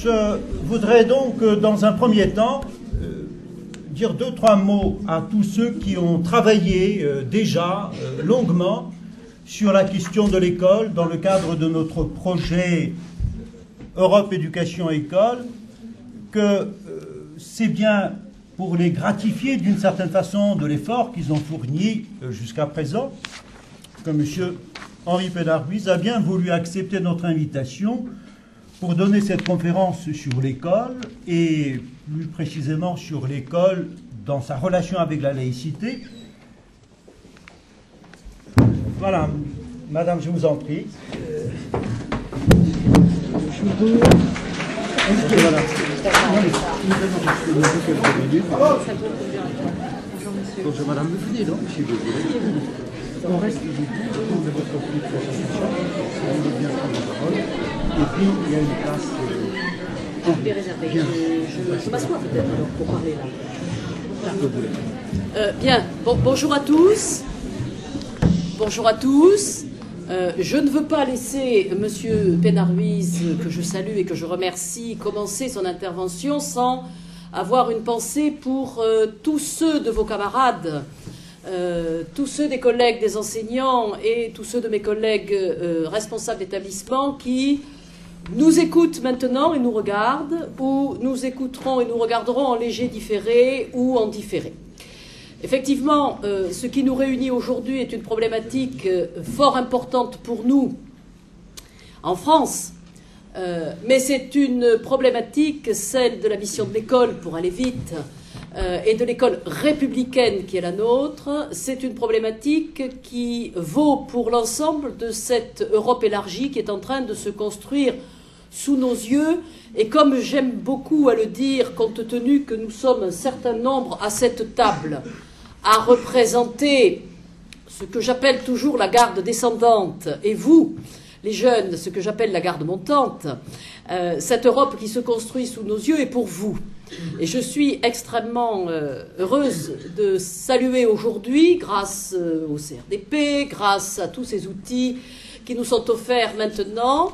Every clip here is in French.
Je voudrais donc, euh, dans un premier temps, euh, dire deux, trois mots à tous ceux qui ont travaillé euh, déjà longuement sur la question de l'école dans le cadre de notre projet Europe Éducation École, que c'est bien pour les gratifier d'une certaine façon de l'effort qu'ils ont fourni jusqu'à présent que M. Henri Pédard-Ruiz a bien voulu accepter notre invitation pour donner cette conférence sur l'école et plus précisément sur l'école dans sa relation avec la laïcité. Voilà, Madame, je vous en prie. Bonjour Madame, venez donc, si vous voulez. On reste du tout, on de votre Et puis, il y a une place. Euh, je vais réserver. M'assois peut-être alors pour parler là. Euh, bien, bon, bonjour à tous. Bonjour à tous. Euh, je ne veux pas laisser Monsieur Pénaruiz, que je salue et que je remercie, commencer son intervention sans avoir une pensée pour euh, tous ceux de vos camarades, euh, tous ceux des collègues des enseignants et tous ceux de mes collègues responsables d'établissement qui nous écoutent maintenant et nous regardent, ou nous écouterons et nous regarderons en léger différé ou en différé. Effectivement, euh, ce qui nous réunit aujourd'hui est une problématique euh, fort importante pour nous en France, euh, mais c'est une problématique, celle de la mission de l'école, pour aller vite, et de l'école républicaine qui est la nôtre. C'est une problématique qui vaut pour l'ensemble de cette Europe élargie qui est en train de se construire sous nos yeux. Et comme j'aime beaucoup à le dire, compte tenu que nous sommes un certain nombre à cette table à représenter ce que j'appelle toujours la garde descendante, et vous, les jeunes, ce que j'appelle la garde montante, euh, cette Europe qui se construit sous nos yeux est pour vous. Et je suis extrêmement euh, heureuse de saluer aujourd'hui, grâce euh, au CRDP, grâce à tous ces outils qui nous sont offerts maintenant,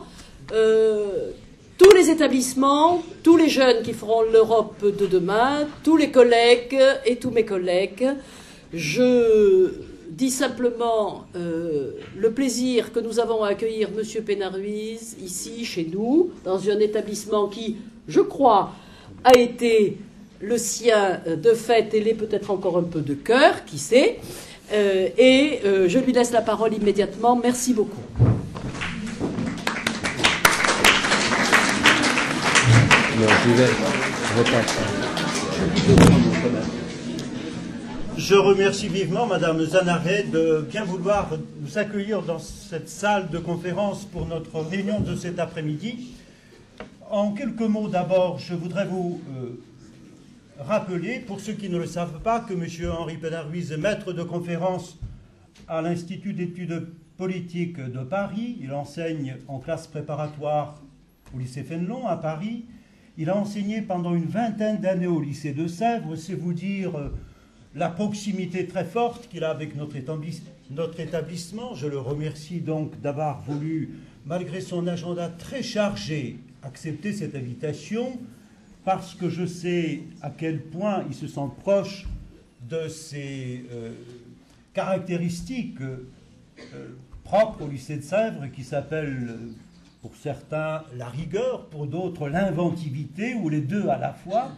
euh, tous les établissements, tous les jeunes qui feront l'Europe de demain, tous les collègues et tous mes collègues. Je dis simplement euh, le plaisir que nous avons à accueillir M. Pénaruiz ici, chez nous, dans un établissement qui, je crois, a été le sien de fait et l'est peut-être encore un peu de cœur, qui sait. Euh, et je lui laisse la parole immédiatement. Merci beaucoup. Je remercie vivement Madame Zanaret de bien vouloir nous accueillir dans cette salle de conférence pour notre réunion de cet après-midi. En quelques mots d'abord, je voudrais vous euh, rappeler, pour ceux qui ne le savent pas, que M. Henri Pénaruiz est maître de conférence à l'Institut d'études politiques de Paris. Il enseigne en classe préparatoire au lycée Fénelon à Paris. Il a enseigné pendant une vingtaine d'années au lycée de Sèvres. C'est vous dire euh, la proximité très forte qu'il a avec notre, établissement. Je le remercie donc d'avoir voulu, malgré son agenda très chargé, accepter cette invitation parce que je sais à quel point il se sent proche de ces euh, caractéristiques euh, propres au lycée de Sèvres qui s'appellent pour certains la rigueur, pour d'autres l'inventivité, ou les deux à la fois.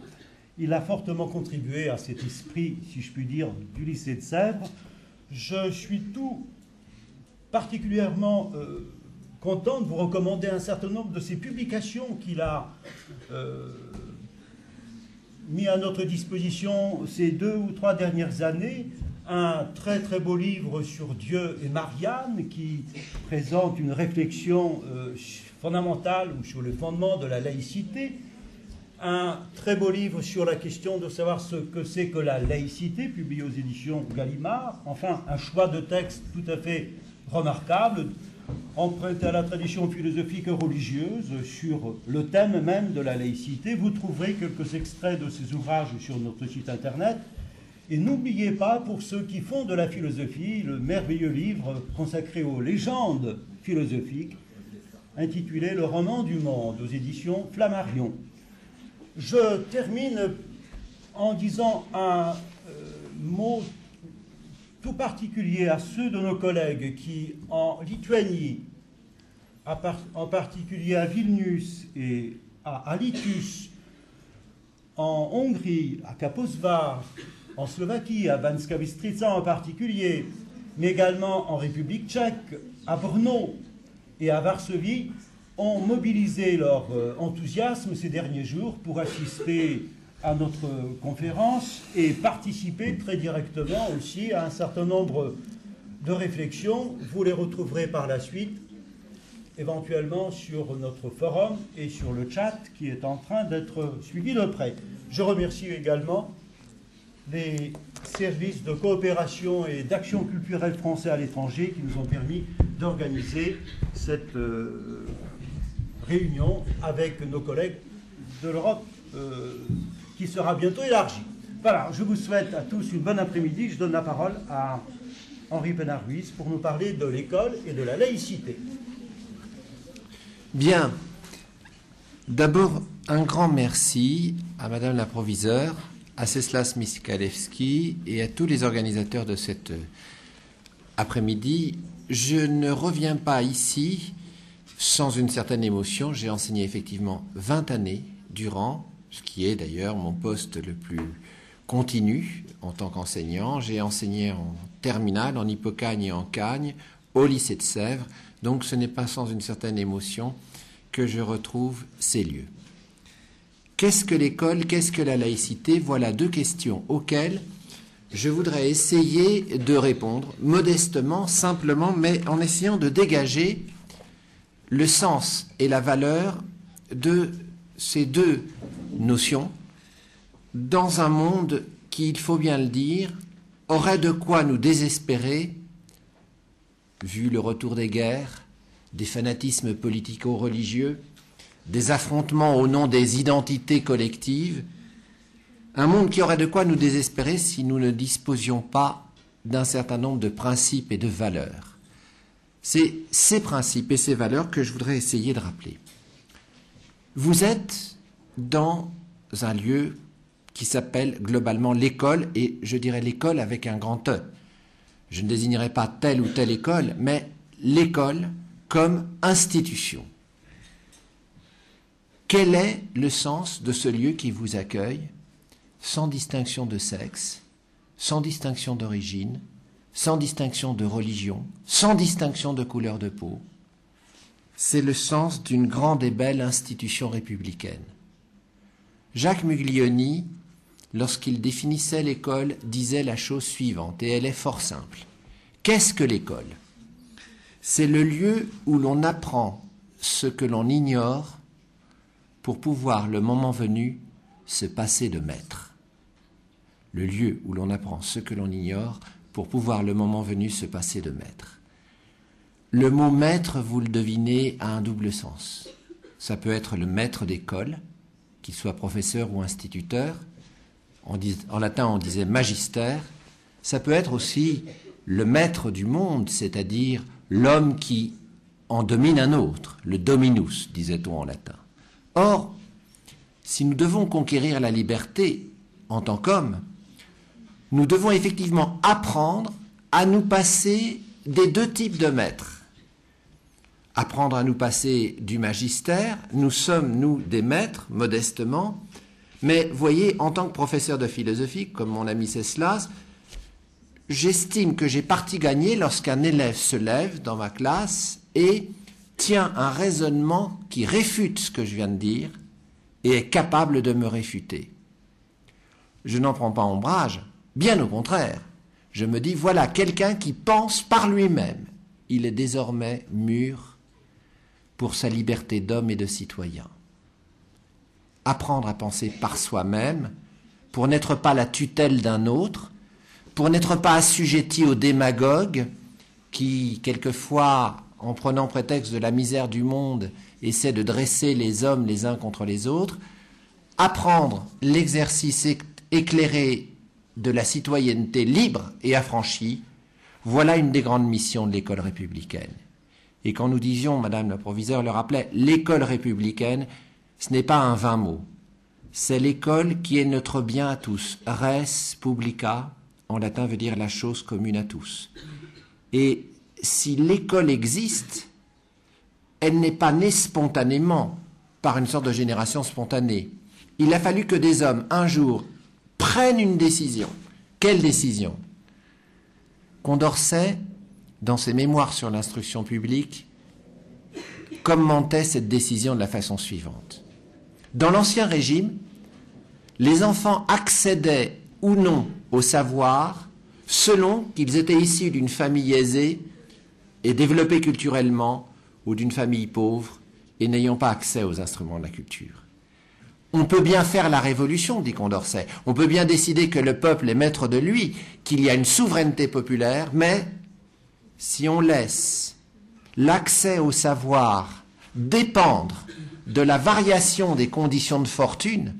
Il a fortement contribué à cet esprit, si je puis dire, du lycée de Sèvres. Je suis tout particulièrement euh, content de vous recommander un certain nombre de ces publications qu'il a euh, mis à notre disposition ces deux ou trois dernières années un très très beau livre sur Dieu et Marianne qui présente une réflexion euh, fondamentale ou sur le fondement de la laïcité, un très beau livre sur la question de savoir ce que c'est que la laïcité, publié aux éditions Gallimard, enfin un choix de texte tout à fait remarquable, emprunté à la tradition philosophique et religieuse sur le thème même de la laïcité. Vous trouverez quelques extraits de ces ouvrages sur notre site internet. Et n'oubliez pas, pour ceux qui font de la philosophie, le merveilleux livre consacré aux légendes philosophiques, intitulé Le roman du monde aux éditions Flammarion. Je termine en disant un euh, mot tout particulier à ceux de nos collègues qui, en Lituanie, en particulier à Vilnius et à Alitus, en Hongrie, à Kaposvar, en Slovaquie, à Banska Bystrica en particulier, mais également en République tchèque, à Brno et à Varsovie, ont mobilisé leur euh, enthousiasme ces derniers jours pour assister à notre conférence et participer très directement aussi à un certain nombre de réflexions. Vous les retrouverez par la suite, éventuellement sur notre forum et sur le chat qui est en train d'être suivi de près. Je remercie également les services de coopération et d'action culturelle français à l'étranger qui nous ont permis d'organiser cette euh, réunion avec nos collègues de l'Europe euh, qui sera bientôt élargie. Voilà, je vous souhaite à tous une bonne après-midi. Je donne la parole à Henri Pénard-Ruiz pour nous parler de l'école et de la laïcité. Bien. D'abord, un grand merci à Madame la proviseure à Ceslas Miskalewski et à tous les organisateurs de cet euh, après-midi. Je ne reviens pas ici sans une certaine émotion. J'ai enseigné effectivement 20 années durant, ce qui est d'ailleurs mon poste le plus continu en tant qu'enseignant. J'ai enseigné en terminale, en Hippocagne et en Cagne, au lycée de Sèvres. Donc ce n'est pas sans une certaine émotion que je retrouve ces lieux. Qu'est-ce que l'école Qu'est-ce que la laïcité? Voilà deux questions auxquelles je voudrais essayer de répondre modestement, simplement, mais en essayant de dégager le sens et la valeur de ces deux notions dans un monde qui, il faut bien le dire, aurait de quoi nous désespérer, vu le retour des guerres, des fanatismes politico-religieux, des affrontements au nom des identités collectives, un monde qui aurait de quoi nous désespérer si nous ne disposions pas d'un certain nombre de principes et de valeurs. C'est ces principes et ces valeurs que je voudrais essayer de rappeler. Vous êtes dans un lieu qui s'appelle globalement l'école, et je dirais l'école avec un grand E. Je ne désignerai pas telle ou telle école, mais l'école comme institution. Quel est le sens de ce lieu qui vous accueille, sans distinction de sexe, sans distinction d'origine, sans distinction de religion, sans distinction de couleur de peau? C'est le sens d'une grande et belle institution républicaine. Jacques Muglioni, lorsqu'il définissait l'école, disait la chose suivante, et elle est fort simple. Qu'est-ce que l'école? C'est le lieu où l'on apprend ce que l'on ignore pour pouvoir, le moment venu, se passer de maître. Le lieu où l'on apprend ce que l'on ignore pour pouvoir, le moment venu, se passer de maître. Le mot maître, vous le devinez, a un double sens. Ça peut être le maître d'école, qu'il soit professeur ou instituteur. En, latin, on disait magister. Ça peut être aussi le maître du monde, c'est-à-dire l'homme qui en domine un autre, le dominus, disait-on en latin. Or, si nous devons conquérir la liberté en tant qu'hommes, nous devons effectivement apprendre à nous passer des deux types de maîtres. Apprendre à nous passer du magistère, nous sommes, nous, des maîtres, modestement, mais voyez, en tant que professeur de philosophie, comme mon ami Ceslas, j'estime que j'ai parti gagné lorsqu'un élève se lève dans ma classe et tient un raisonnement qui réfute ce que je viens de dire et est capable de me réfuter. Je n'en prends pas ombrage, bien au contraire. Je me dis, voilà quelqu'un qui pense par lui-même. Il est désormais mûr pour sa liberté d'homme et de citoyen. Apprendre à penser par soi-même, pour n'être pas la tutelle d'un autre, pour n'être pas assujetti aux démagogues qui, quelquefois, en prenant prétexte de la misère du monde, essaie de dresser les hommes les uns contre les autres, apprendre l'exercice éclairé de la citoyenneté libre et affranchie, voilà une des grandes missions de l'école républicaine. Et quand nous disions, Madame la proviseure le rappelait, l'école républicaine, ce n'est pas un vain mot. C'est l'école qui est notre bien à tous. Res publica, en latin, veut dire la chose commune à tous. Et si l'école existe, elle n'est pas née spontanément par une sorte de génération spontanée. Il a fallu que des hommes, un jour, prennent une décision. Quelle décision? Condorcet, dans ses mémoires sur l'instruction publique, commentait cette décision de la façon suivante. Dans l'Ancien Régime, les enfants accédaient ou non au savoir selon qu'ils étaient issus d'une famille aisée et développée culturellement ou d'une famille pauvre et n'ayant pas accès aux instruments de la culture. On peut bien faire la révolution, dit Condorcet. On peut bien décider que le peuple est maître de lui, qu'il y a une souveraineté populaire, mais si on laisse l'accès au savoir dépendre de la variation des conditions de fortune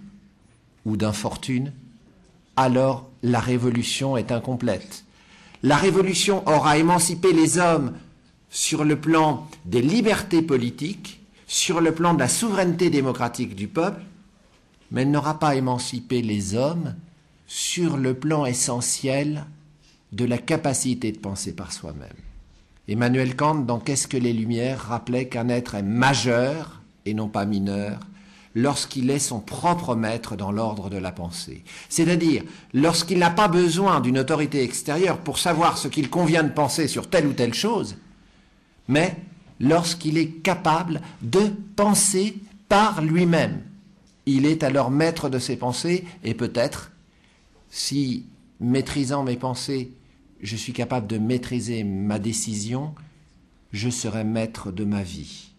ou d'infortune, alors la révolution est incomplète. La révolution aura émancipé les hommes sur le plan des libertés politiques, sur le plan de la souveraineté démocratique du peuple, mais elle n'aura pas émancipé les hommes sur le plan essentiel de la capacité de penser par soi-même. Emmanuel Kant, dans Qu'est-ce que les Lumières, rappelait qu'un être est majeur et non pas mineur lorsqu'il est son propre maître dans l'ordre de la pensée. C'est-à-dire lorsqu'il n'a pas besoin d'une autorité extérieure pour savoir ce qu'il convient de penser sur telle ou telle chose, mais lorsqu'il est capable de penser par lui-même il est alors maître de ses pensées et peut-être, si maîtrisant mes pensées, je suis capable de maîtriser ma décision, je serai maître de ma vie.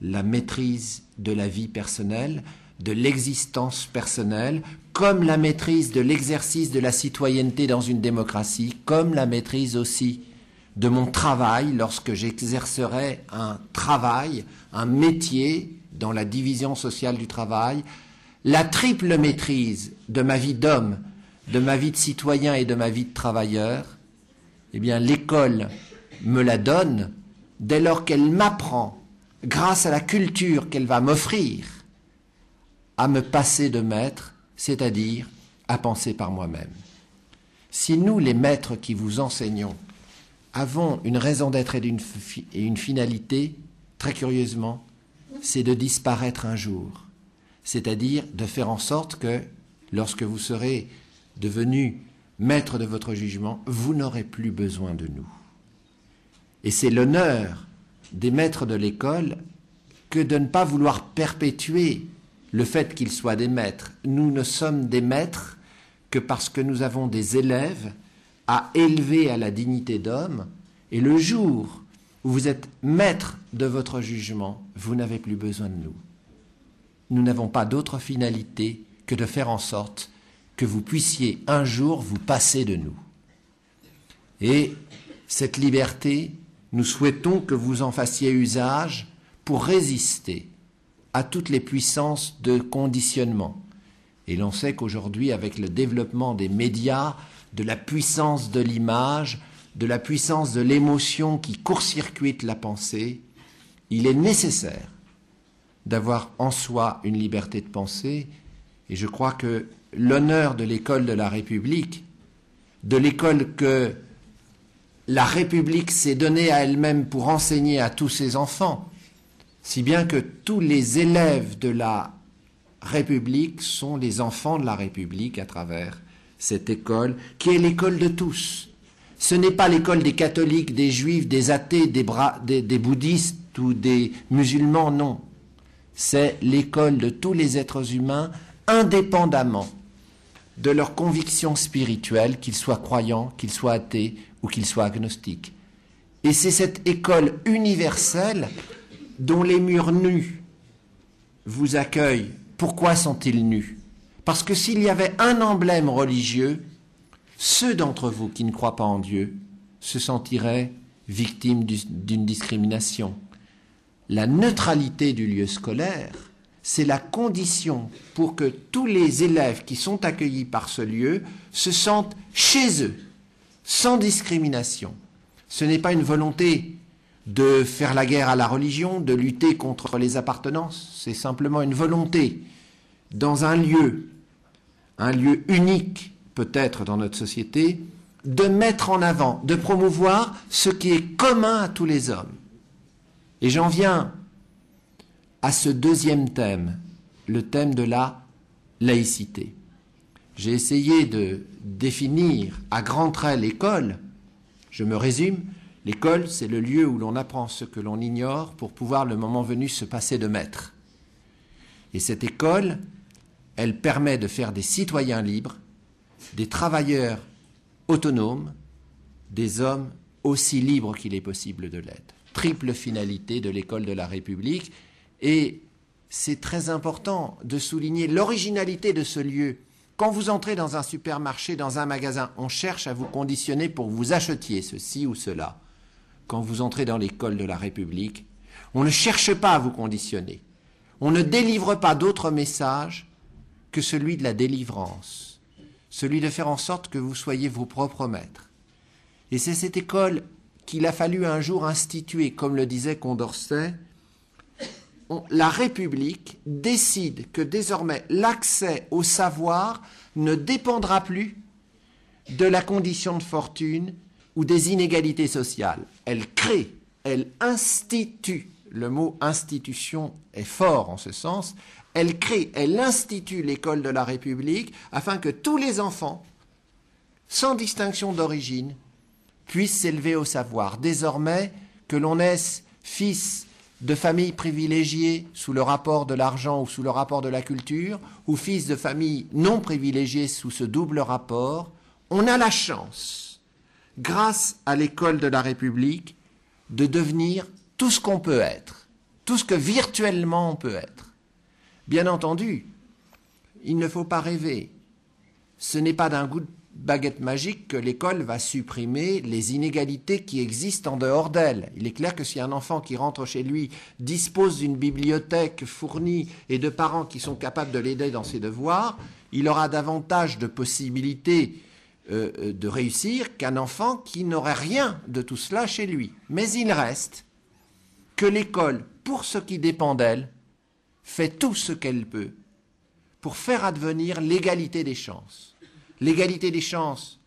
La maîtrise de la vie personnelle, de l'existence personnelle, comme la maîtrise de l'exercice de la citoyenneté dans une démocratie, comme la maîtrise aussi de mon travail lorsque j'exercerai un travail, un métier dans la division sociale du travail, la triple maîtrise de ma vie d'homme, de ma vie de citoyen et de ma vie de travailleur, eh bien l'école me la donne dès lors qu'elle m'apprend, grâce à la culture qu'elle va m'offrir, à me passer de maître, c'est-à-dire à penser par moi-même. Si nous, les maîtres qui vous enseignons, avons une raison d'être et une finalité, très curieusement, c'est de disparaître un jour, c'est-à-dire de faire en sorte que, lorsque vous serez devenu maître de votre jugement, vous n'aurez plus besoin de nous. Et c'est l'honneur des maîtres de l'école que de ne pas vouloir perpétuer le fait qu'ils soient des maîtres. Nous ne sommes des maîtres que parce que nous avons des élèves à élever à la dignité d'homme, et le jour où vous êtes maître de votre jugement, vous n'avez plus besoin de nous. Nous n'avons pas d'autre finalité que de faire en sorte que vous puissiez un jour vous passer de nous. Et cette liberté, nous souhaitons que vous en fassiez usage pour résister à toutes les puissances de conditionnement. Et l'on sait qu'aujourd'hui, avec le développement des médias, de la puissance de l'image, de la puissance de l'émotion qui court-circuite la pensée, il est nécessaire d'avoir en soi une liberté de pensée, et je crois que l'honneur de l'école de la République, de l'école que la République s'est donnée à elle-même pour enseigner à tous ses enfants, si bien que tous les élèves de la République sont les enfants de la République à travers cette école, qui est l'école de tous, ce n'est pas l'école des catholiques, des juifs, des athées, des, bouddhistes ou des musulmans, non. C'est l'école de tous les êtres humains, indépendamment de leurs convictions spirituelles, qu'ils soient croyants, qu'ils soient athées ou qu'ils soient agnostiques. Et c'est cette école universelle dont les murs nus vous accueillent. Pourquoi sont-ils nus? Parce que s'il y avait un emblème religieux, ceux d'entre vous qui ne croient pas en Dieu se sentiraient victimes d'une discrimination. La neutralité du lieu scolaire, c'est la condition pour que tous les élèves qui sont accueillis par ce lieu se sentent chez eux, sans discrimination. Ce n'est pas une volonté de faire la guerre à la religion, de lutter contre les appartenances. C'est simplement une volonté dans un lieu, un lieu unique peut-être dans notre société, de mettre en avant, de promouvoir ce qui est commun à tous les hommes. Et j'en viens à ce deuxième thème, le thème de la laïcité. J'ai essayé de définir à grands traits l'école. Je me résume, l'école, c'est le lieu où l'on apprend ce que l'on ignore pour pouvoir, le moment venu, se passer de maître. Et cette école, elle permet de faire des citoyens libres, des travailleurs autonomes, des hommes aussi libres qu'il est possible de l'être. Triple finalité de l'école de la République. Et c'est très important de souligner l'originalité de ce lieu. Quand vous entrez dans un supermarché, dans un magasin, on cherche à vous conditionner pour que vous achetiez ceci ou cela. Quand vous entrez dans l'école de la République, on ne cherche pas à vous conditionner. On ne délivre pas d'autre message que celui de la délivrance, celui de faire en sorte que vous soyez vos propres maîtres. Et c'est cette école qu'il a fallu un jour instituer, comme le disait Condorcet, la République décide que désormais l'accès au savoir ne dépendra plus de la condition de fortune ou des inégalités sociales. Elle crée, elle institue, le mot institution est fort en ce sens, elle crée, elle institue l'école de la République afin que tous les enfants, sans distinction d'origine, puissent s'élever au savoir. Désormais, que l'on naisse fils de familles privilégiées sous le rapport de l'argent ou sous le rapport de la culture, ou fils de familles non privilégiées sous ce double rapport, on a la chance, grâce à l'école de la République, de devenir tout ce qu'on peut être, tout ce que virtuellement on peut être. Bien entendu, il ne faut pas rêver. Ce n'est pas d'un goût de baguette magique que l'école va supprimer les inégalités qui existent en dehors d'elle. Il est clair que si un enfant qui rentre chez lui dispose d'une bibliothèque fournie et de parents qui sont capables de l'aider dans ses devoirs, il aura davantage de possibilités euh, euh, de réussir qu'un enfant qui n'aurait rien de tout cela chez lui. Mais il reste que l'école, pour ce qui dépend d'elle, fait tout ce qu'elle peut pour faire advenir l'égalité des chances. L'égalité des chances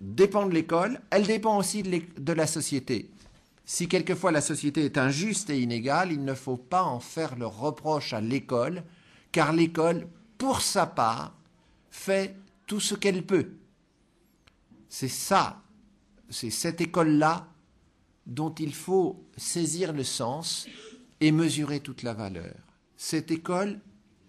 dépend de l'école, elle dépend aussi de, la société. Si quelquefois la société est injuste et inégale, il ne faut pas en faire le reproche à l'école, car l'école, pour sa part, fait tout ce qu'elle peut. C'est ça, c'est cette école-là dont il faut saisir le sens et mesurer toute la valeur cette école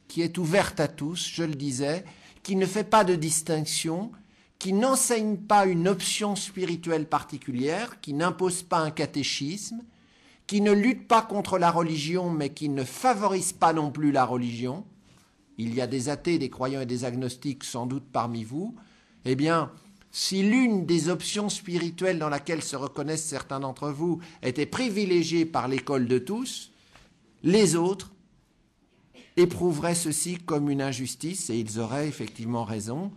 qui est ouverte à tous, je le disais, qui ne fait pas de distinction, qui n'enseigne pas une option spirituelle particulière, qui n'impose pas un catéchisme, qui ne lutte pas contre la religion, mais qui ne favorise pas non plus la religion. Il y a des athées, des croyants et des agnostiques sans doute parmi vous. Eh bien, si l'une des options spirituelles dans laquelle se reconnaissent certains d'entre vous était privilégiée par l'école de tous, les autres éprouveraient ceci comme une injustice, et ils auraient effectivement raison,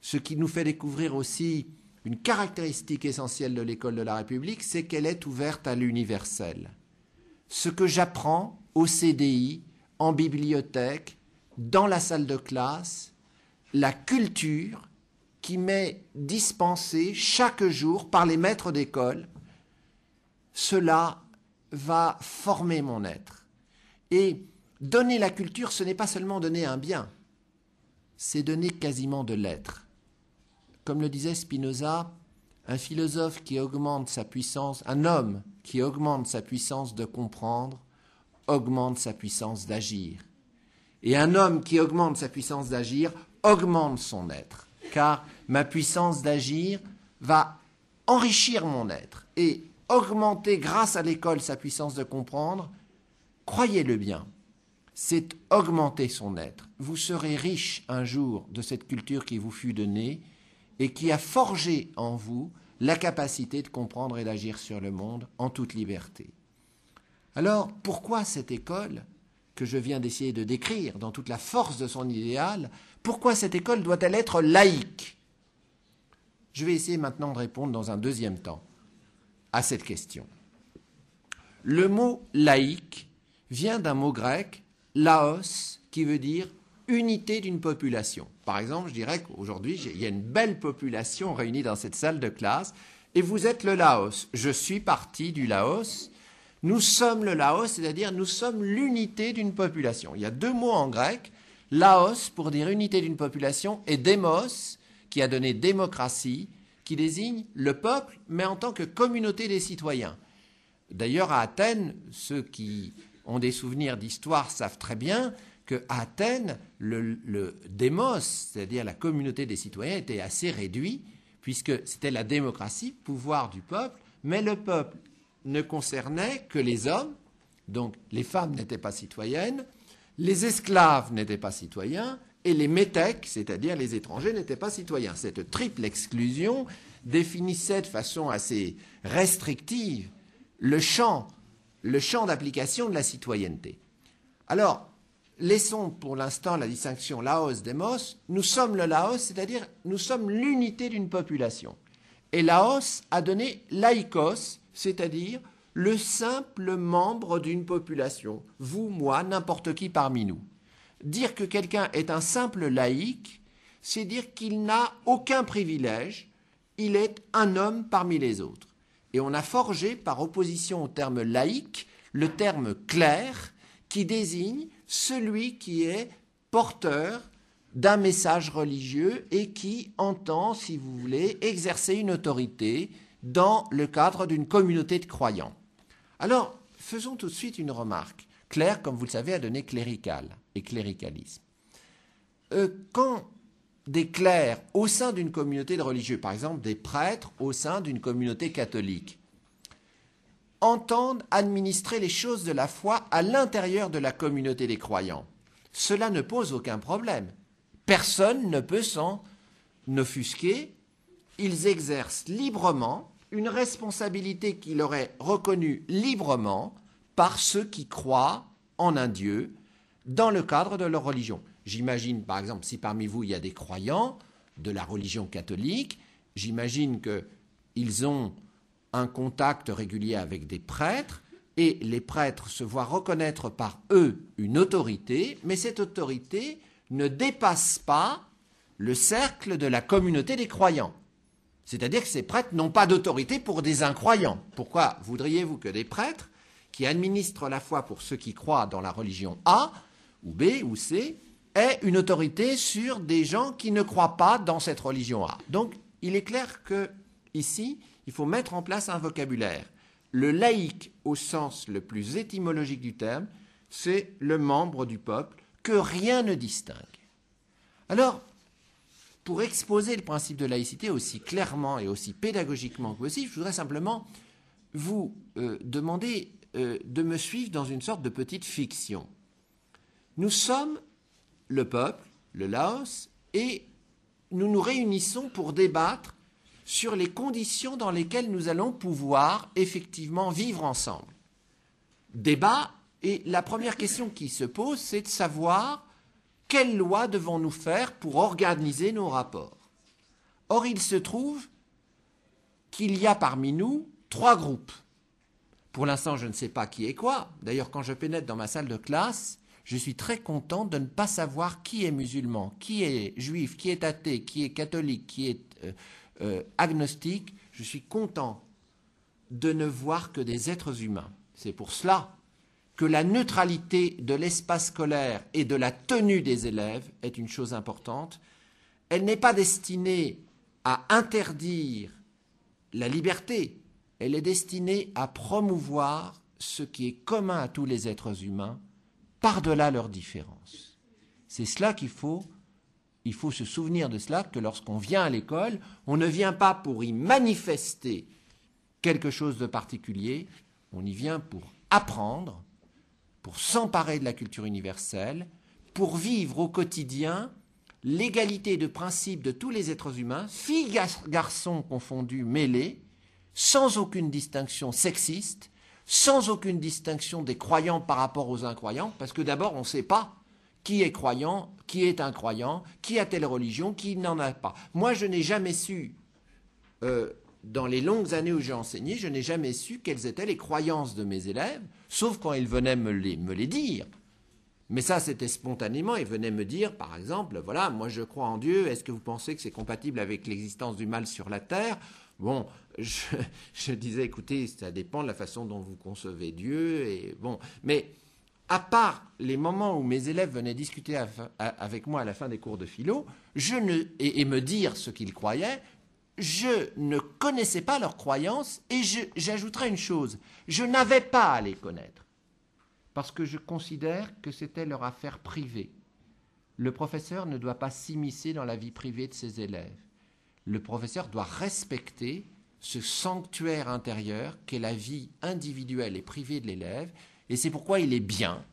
ce qui nous fait découvrir aussi une caractéristique essentielle de l'école de la République, c'est qu'elle est ouverte à l'universel. Ce que j'apprends au CDI, en bibliothèque, dans la salle de classe, la culture qui m'est dispensée chaque jour par les maîtres d'école, cela va former mon être. Et Donner la culture, ce n'est pas seulement donner un bien, c'est donner quasiment de l'être. Comme le disait Spinoza, un philosophe qui augmente sa puissance, un homme qui augmente sa puissance de comprendre, augmente sa puissance d'agir. Et un homme qui augmente sa puissance d'agir augmente son être, car ma puissance d'agir va enrichir mon être et augmenter grâce à l'école sa puissance de comprendre, croyez-le bien, c'est augmenter son être. Vous serez riche un jour de cette culture qui vous fut donnée et qui a forgé en vous la capacité de comprendre et d'agir sur le monde en toute liberté. Alors, pourquoi cette école que je viens d'essayer de décrire dans toute la force de son idéal, pourquoi cette école doit-elle être laïque? Je vais essayer maintenant de répondre dans un deuxième temps à cette question. Le mot laïque vient d'un mot grec, laos, qui veut dire unité d'une population. Par exemple, je dirais qu'aujourd'hui, il y a une belle population réunie dans cette salle de classe, et vous êtes le Laos. Je suis parti du Laos. Nous sommes le Laos, c'est-à-dire nous sommes l'unité d'une population. Il y a deux mots en grec, Laos pour dire unité d'une population, et Demos, qui a donné démocratie, qui désigne le peuple, mais en tant que communauté des citoyens. D'ailleurs, à Athènes, ceux qui ont des souvenirs d'histoire savent très bien qu'à Athènes, le, le démos, c'est-à-dire la communauté des citoyens, était assez réduit, puisque c'était la démocratie, pouvoir du peuple, mais le peuple ne concernait que les hommes, donc les femmes n'étaient pas citoyennes, les esclaves n'étaient pas citoyens, et les métèques, c'est-à-dire les étrangers, n'étaient pas citoyens. Cette triple exclusion définissait de façon assez restrictive le champ, le champ d'application de la citoyenneté. Alors, laissons pour l'instant la distinction Laos-Demos. Nous sommes le Laos, c'est-à-dire nous sommes l'unité d'une population. Et Laos a donné laïkos, c'est-à-dire le simple membre d'une population. Vous, moi, n'importe qui parmi nous. Dire que quelqu'un est un simple laïc, c'est dire qu'il n'a aucun privilège, il est un homme parmi les autres. Et on a forgé, par opposition au terme laïque, le terme clair, qui désigne celui qui est porteur d'un message religieux et qui entend, si vous voulez, exercer une autorité dans le cadre d'une communauté de croyants. Alors, faisons tout de suite une remarque. Claire, comme vous le savez, a donné clérical et cléricalisme. Euh, quand des clercs au sein d'une communauté de religieux, par exemple des prêtres au sein d'une communauté catholique, entendent administrer les choses de la foi à l'intérieur de la communauté des croyants. Cela ne pose aucun problème. Personne ne peut s'en offusquer. Ils exercent librement une responsabilité qui leur est reconnue librement par ceux qui croient en un Dieu dans le cadre de leur religion. J'imagine, par exemple, si parmi vous il y a des croyants de la religion catholique, j'imagine qu'ils ont un contact régulier avec des prêtres, et les prêtres se voient reconnaître par eux une autorité, mais cette autorité ne dépasse pas le cercle de la communauté des croyants. C'est-à-dire que ces prêtres n'ont pas d'autorité pour des incroyants. Pourquoi voudriez-vous que des prêtres qui administrent la foi pour ceux qui croient dans la religion A, ou B, ou C, aient une autorité sur des gens qui ne croient pas dans cette religion A Donc, il est clair que, ici, il faut mettre en place un vocabulaire. Le laïc, au sens le plus étymologique du terme, c'est le membre du peuple que rien ne distingue. Alors, pour exposer le principe de laïcité aussi clairement et aussi pédagogiquement que possible, je voudrais simplement vous euh, demander euh, de me suivre dans une sorte de petite fiction. Nous sommes le peuple, le Laos, et nous nous réunissons pour débattre sur les conditions dans lesquelles nous allons pouvoir effectivement vivre ensemble. Débat, et la première question qui se pose, c'est de savoir quelle loi devons-nous faire pour organiser nos rapports. Or, il se trouve qu'il y a parmi nous trois groupes. Pour l'instant, je ne sais pas qui est quoi. D'ailleurs, quand je pénètre dans ma salle de classe, je suis très content de ne pas savoir qui est musulman, qui est juif, qui est athée, qui est catholique, qui est euh, euh, agnostique, je suis content de ne voir que des êtres humains. C'est pour cela que la neutralité de l'espace scolaire et de la tenue des élèves est une chose importante. Elle n'est pas destinée à interdire la liberté, elle est destinée à promouvoir ce qui est commun à tous les êtres humains, par-delà leurs différences. C'est cela qu'il faut il faut se souvenir de cela, que lorsqu'on vient à l'école, on ne vient pas pour y manifester quelque chose de particulier, on y vient pour apprendre, pour s'emparer de la culture universelle, pour vivre au quotidien l'égalité de principe de tous les êtres humains, filles, garçons confondus, mêlés, sans aucune distinction sexiste, sans aucune distinction des croyants par rapport aux incroyants, parce que d'abord on ne sait pas qui est croyant, qui est incroyant, qui a telle religion, qui n'en a pas. Moi, je n'ai jamais su euh, dans les longues années où j'ai enseigné, je n'ai jamais su quelles étaient les croyances de mes élèves, sauf quand ils venaient me les, me les dire. Mais ça, c'était spontanément. Ils venaient me dire, par exemple, voilà, moi je crois en Dieu, est-ce que vous pensez que c'est compatible avec l'existence du mal sur la terre? Bon, je, disais, écoutez, ça dépend de la façon dont vous concevez Dieu, et bon, mais à part les moments où mes élèves venaient discuter avec moi à la fin des cours de philo, je ne, et, me dire ce qu'ils croyaient, je ne connaissais pas leurs croyances et j'ajouterais une chose, je n'avais pas à les connaître, parce que je considère que c'était leur affaire privée. Le professeur ne doit pas s'immiscer dans la vie privée de ses élèves. Le professeur doit respecter ce sanctuaire intérieur qu'est la vie individuelle et privée de l'élève. Et c'est pourquoi il est bien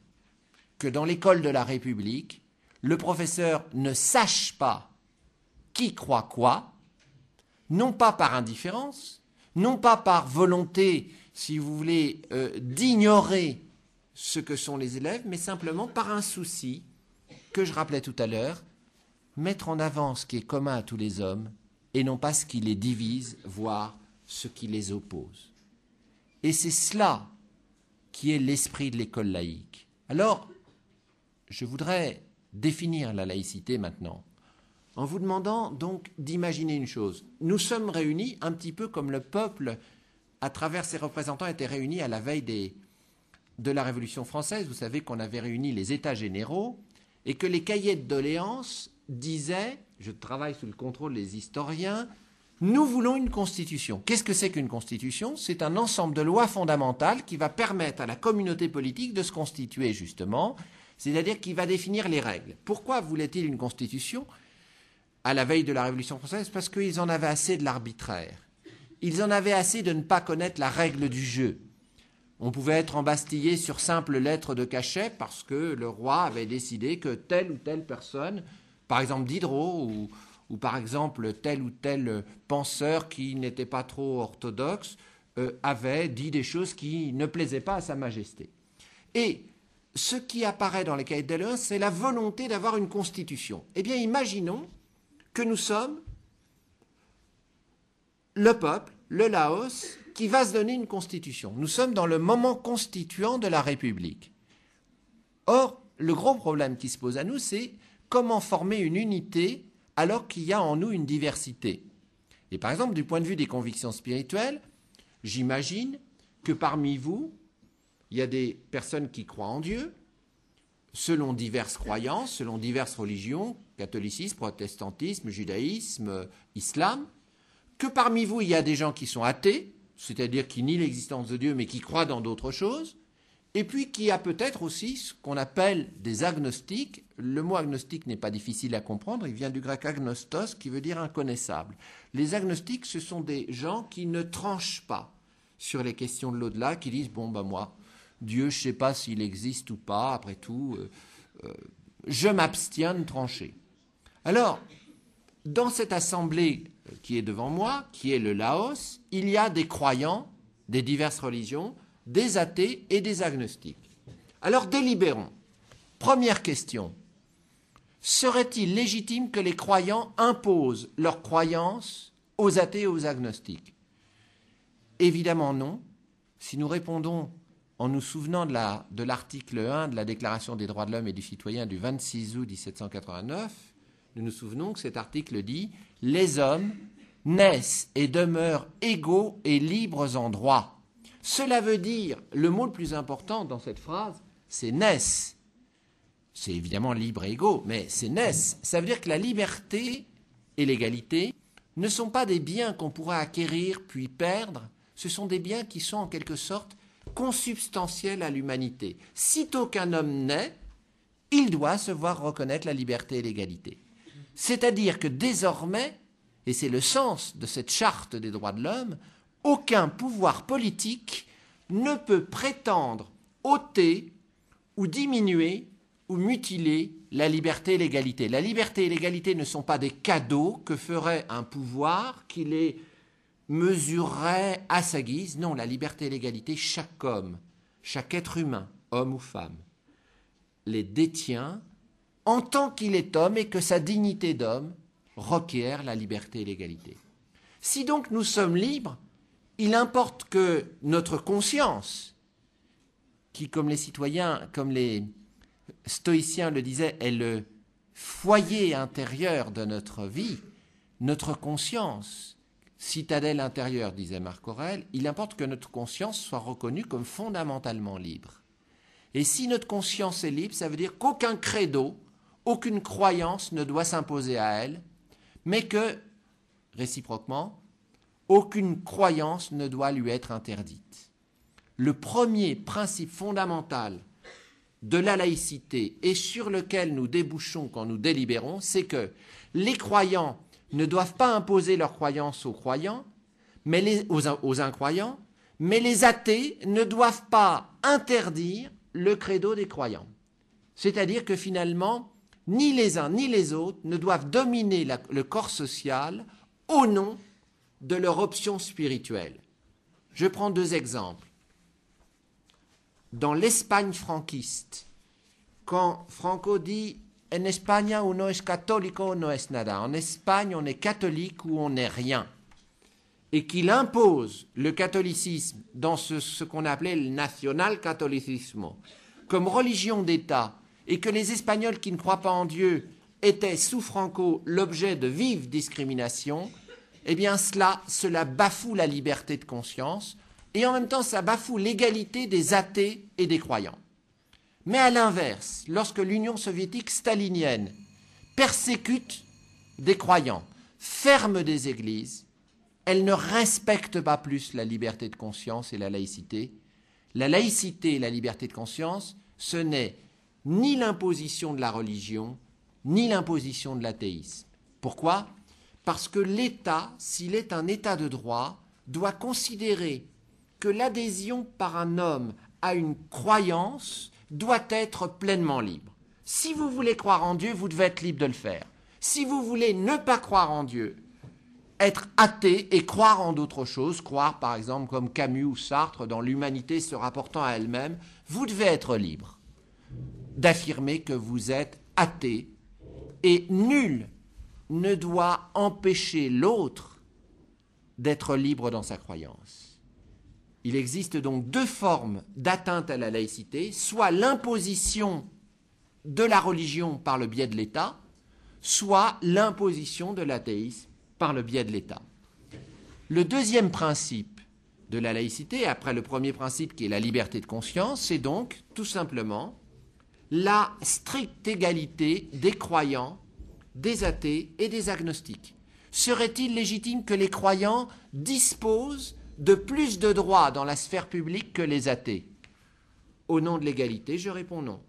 que dans l'école de la République, le professeur ne sache pas qui croit quoi, non pas par indifférence, non pas par volonté, si vous voulez, euh, d'ignorer ce que sont les élèves, mais simplement par un souci que je rappelais tout à l'heure, mettre en avant ce qui est commun à tous les hommes et non pas ce qui les divise, voire ce qui les oppose. Et c'est cela qui est l'esprit de l'école laïque. Alors, je voudrais définir la laïcité maintenant, en vous demandant donc d'imaginer une chose. Nous sommes réunis un petit peu comme le peuple, à travers ses représentants, était réuni à la veille de la Révolution française. Vous savez qu'on avait réuni les États généraux et que les cahiers de doléances disaient, je travaille sous le contrôle des historiens, nous voulons une constitution. Qu'est-ce que c'est qu'une constitution? C'est un ensemble de lois fondamentales qui va permettre à la communauté politique de se constituer justement, c'est-à-dire qui va définir les règles. Pourquoi voulait-il une constitution? À la veille de la Révolution française Parce qu'ils en avaient assez de l'arbitraire. Ils en avaient assez de ne pas connaître la règle du jeu. On pouvait être embastillé sur simple lettre de cachet parce que le roi avait décidé que telle ou telle personne, par exemple Diderot ou, par exemple tel ou tel penseur qui n'était pas trop orthodoxe euh, avait dit des choses qui ne plaisaient pas à Sa Majesté. Et ce qui apparaît dans les cahiers de c'est la volonté d'avoir une constitution. Eh bien, imaginons que nous sommes le peuple, le Laos, qui va se donner une constitution. Nous sommes dans le moment constituant de la République. Or, le gros problème qui se pose à nous, c'est comment former une unité alors qu'il y a en nous une diversité. Et par exemple, du point de vue des convictions spirituelles, j'imagine que parmi vous, il y a des personnes qui croient en Dieu, selon diverses croyances, selon diverses religions, catholicisme, protestantisme, judaïsme, islam, que parmi vous, il y a des gens qui sont athées, c'est-à-dire qui nient l'existence de Dieu, mais qui croient dans d'autres choses, et puis qui a peut-être aussi ce qu'on appelle des agnostiques. Le mot agnostique n'est pas difficile à comprendre, il vient du grec agnostos qui veut dire inconnaissable. Les agnostiques, ce sont des gens qui ne tranchent pas sur les questions de l'au-delà, qui disent bon ben moi, Dieu, je ne sais pas s'il existe ou pas, après tout, euh, euh, je m'abstiens de trancher. Alors, dans cette assemblée qui est devant moi, qui est le Laos, il y a des croyants des diverses religions, des athées et des agnostiques. Alors délibérons. Première question. Serait-il légitime que les croyants imposent leurs croyances aux athées et aux agnostiques? Évidemment non. Si nous répondons en nous souvenant de l'article 1 de la Déclaration des droits de l'homme et du citoyen du 26 août 1789, nous nous souvenons que cet article dit Les hommes naissent et demeurent égaux et libres en droit. Cela veut dire, le mot le plus important dans cette phrase, c'est naissent. C'est évidemment libre et égaux, mais c'est naissent. Ça veut dire que la liberté et l'égalité ne sont pas des biens qu'on pourra acquérir puis perdre, ce sont des biens qui sont en quelque sorte consubstantiels à l'humanité. Sitôt qu'un homme naît, il doit se voir reconnaître la liberté et l'égalité. C'est-à-dire que désormais, et c'est le sens de cette charte des droits de l'homme, aucun pouvoir politique ne peut prétendre ôter ou diminuer ou mutiler la liberté et l'égalité. La liberté et l'égalité ne sont pas des cadeaux que ferait un pouvoir qui les mesurerait à sa guise. Non, la liberté et l'égalité, chaque homme, chaque être humain, homme ou femme, les détient en tant qu'il est homme et que sa dignité d'homme requiert la liberté et l'égalité. Si donc nous sommes libres, il importe que notre conscience, qui comme les citoyens, comme les stoïciens le disaient, est le foyer intérieur de notre vie, notre conscience, citadelle intérieure, disait Marc Aurèle, il importe que notre conscience soit reconnue comme fondamentalement libre. Et si notre conscience est libre, ça veut dire qu'aucun credo, aucune croyance ne doit s'imposer à elle, mais que, réciproquement, aucune croyance ne doit lui être interdite. Le premier principe fondamental de la laïcité et sur lequel nous débouchons quand nous délibérons, c'est que les croyants ne doivent pas imposer leur croyance aux croyants, mais les, aux, incroyants, mais les athées ne doivent pas interdire le credo des croyants. C'est-à-dire que finalement, ni les uns ni les autres ne doivent dominer le corps social au nom de leur option spirituelle. Je prends deux exemples. Dans l'Espagne franquiste, quand Franco dit En España uno es católico no es nada. En Espagne, on est catholique ou on n'est rien. Et qu'il impose le catholicisme dans ce, ce qu'on appelait le national catholicismo comme religion d'État et que les Espagnols qui ne croient pas en Dieu étaient sous Franco l'objet de vives discriminations, eh bien cela, cela bafoue la liberté de conscience et en même temps ça bafoue l'égalité des athées et des croyants. Mais à l'inverse, lorsque l'Union soviétique stalinienne persécute des croyants, ferme des églises, elle ne respecte pas plus la liberté de conscience et la laïcité. La laïcité et la liberté de conscience, ce n'est ni l'imposition de la religion, ni l'imposition de l'athéisme. Pourquoi? Parce que l'État, s'il est un État de droit, doit considérer que l'adhésion par un homme à une croyance doit être pleinement libre. Si vous voulez croire en Dieu, vous devez être libre de le faire. Si vous voulez ne pas croire en Dieu, être athée et croire en d'autres choses, croire par exemple comme Camus ou Sartre dans l'humanité se rapportant à elle-même, vous devez être libre d'affirmer que vous êtes athée et nul ne doit empêcher l'autre d'être libre dans sa croyance. Il existe donc deux formes d'atteinte à la laïcité, soit l'imposition de la religion par le biais de l'État, soit l'imposition de l'athéisme par le biais de l'État. Le deuxième principe de la laïcité, après le premier principe qui est la liberté de conscience, c'est donc tout simplement la stricte égalité des croyants, des athées et des agnostiques. Serait-il légitime que les croyants disposent de plus de droits dans la sphère publique que les athées Au nom de l'égalité, je réponds non.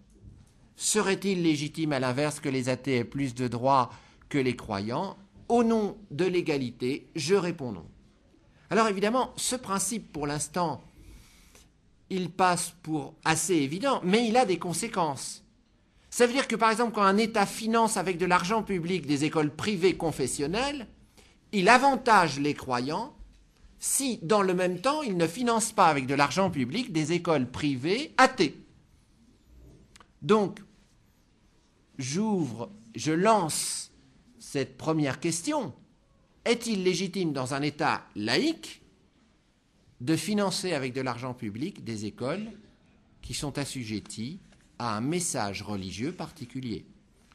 Serait-il légitime à l'inverse que les athées aient plus de droits que les croyants? Au nom de l'égalité, je réponds non. Alors évidemment, ce principe, pour l'instant, il passe pour assez évident, mais il a des conséquences. Ça veut dire que par exemple, quand un État finance avec de l'argent public des écoles privées confessionnelles, il avantage les croyants si, dans le même temps, il ne finance pas avec de l'argent public des écoles privées athées. Donc, j'ouvre, je lance cette première question. Est-il légitime dans un État laïque de financer avec de l'argent public des écoles qui sont assujetties à un message religieux particulier?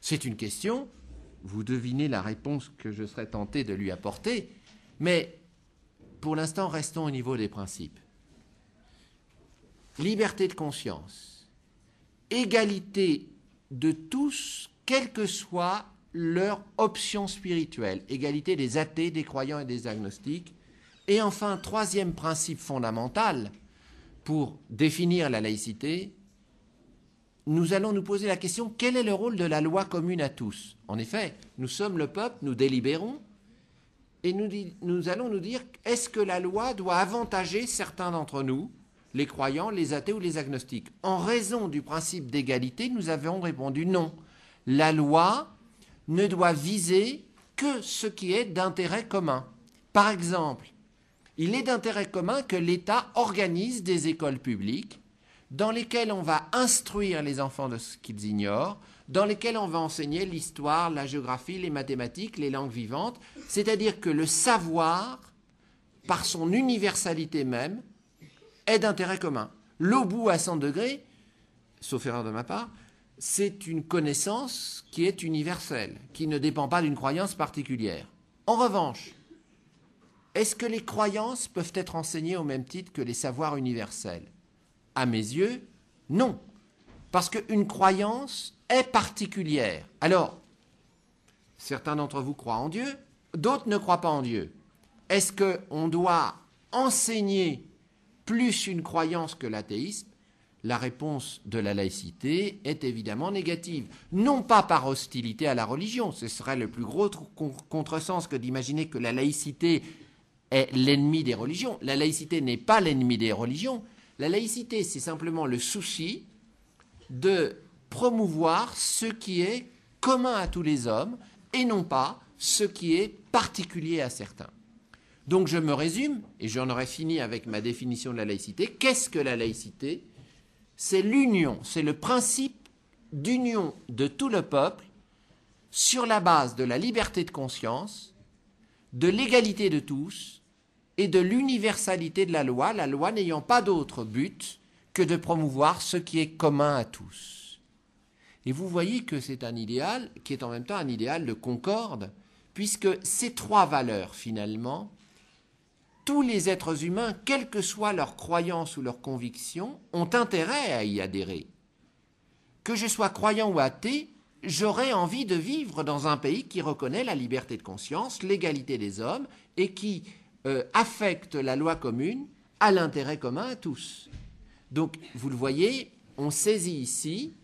C'est une question, vous devinez la réponse que je serais tenté de lui apporter, mais pour l'instant, restons au niveau des principes. Liberté de conscience, égalité de tous, quelle que soit leur option spirituelle, égalité des athées, des croyants et des agnostiques. Et enfin, troisième principe fondamental pour définir la laïcité, nous allons nous poser la question quel est le rôle de la loi commune à tous? En effet, nous sommes le peuple, nous délibérons, et nous, allons nous dire, est-ce que la loi doit avantager certains d'entre nous, les croyants, les athées ou les agnostiques? En raison du principe d'égalité, nous avons répondu non. La loi ne doit viser que ce qui est d'intérêt commun. Par exemple, il est d'intérêt commun que l'État organise des écoles publiques dans lesquelles on va instruire les enfants de ce qu'ils ignorent, dans lesquels on va enseigner l'histoire, la géographie, les mathématiques, les langues vivantes. C'est-à-dire que le savoir par son universalité même, est d'intérêt commun. L'au-bout à 100 degrés, sauf erreur de ma part, c'est une connaissance qui est universelle, qui ne dépend pas d'une croyance particulière. En revanche, est-ce que les croyances peuvent être enseignées au même titre que les savoirs universels? À mes yeux, non. Parce qu'une croyance est particulière. Alors, certains d'entre vous croient en Dieu, d'autres ne croient pas en Dieu. Est-ce qu'on doit enseigner plus une croyance que l'athéisme? La réponse de la laïcité est évidemment négative. Non pas par hostilité à la religion, ce serait le plus gros contresens que d'imaginer que la laïcité est l'ennemi des religions. La laïcité n'est pas l'ennemi des religions. La laïcité, c'est simplement le souci de promouvoir ce qui est commun à tous les hommes et non pas ce qui est particulier à certains. Donc je me résume, et j'en aurais fini avec ma définition de la laïcité. Qu'est-ce que la laïcité? C'est l'union, c'est le principe d'union de tout le peuple sur la base de la liberté de conscience, de l'égalité de tous et de l'universalité de la loi, la loi n'ayant pas d'autre but que de promouvoir ce qui est commun à tous. Et vous voyez que c'est un idéal qui est en même temps un idéal de concorde, puisque ces trois valeurs, finalement, tous les êtres humains, quelles que soient leurs croyances ou leurs convictions, ont intérêt à y adhérer. Que je sois croyant ou athée, j'aurais envie de vivre dans un pays qui reconnaît la liberté de conscience, l'égalité des hommes et qui euh, affecte la loi commune à l'intérêt commun à tous. Donc, vous le voyez, on saisit ici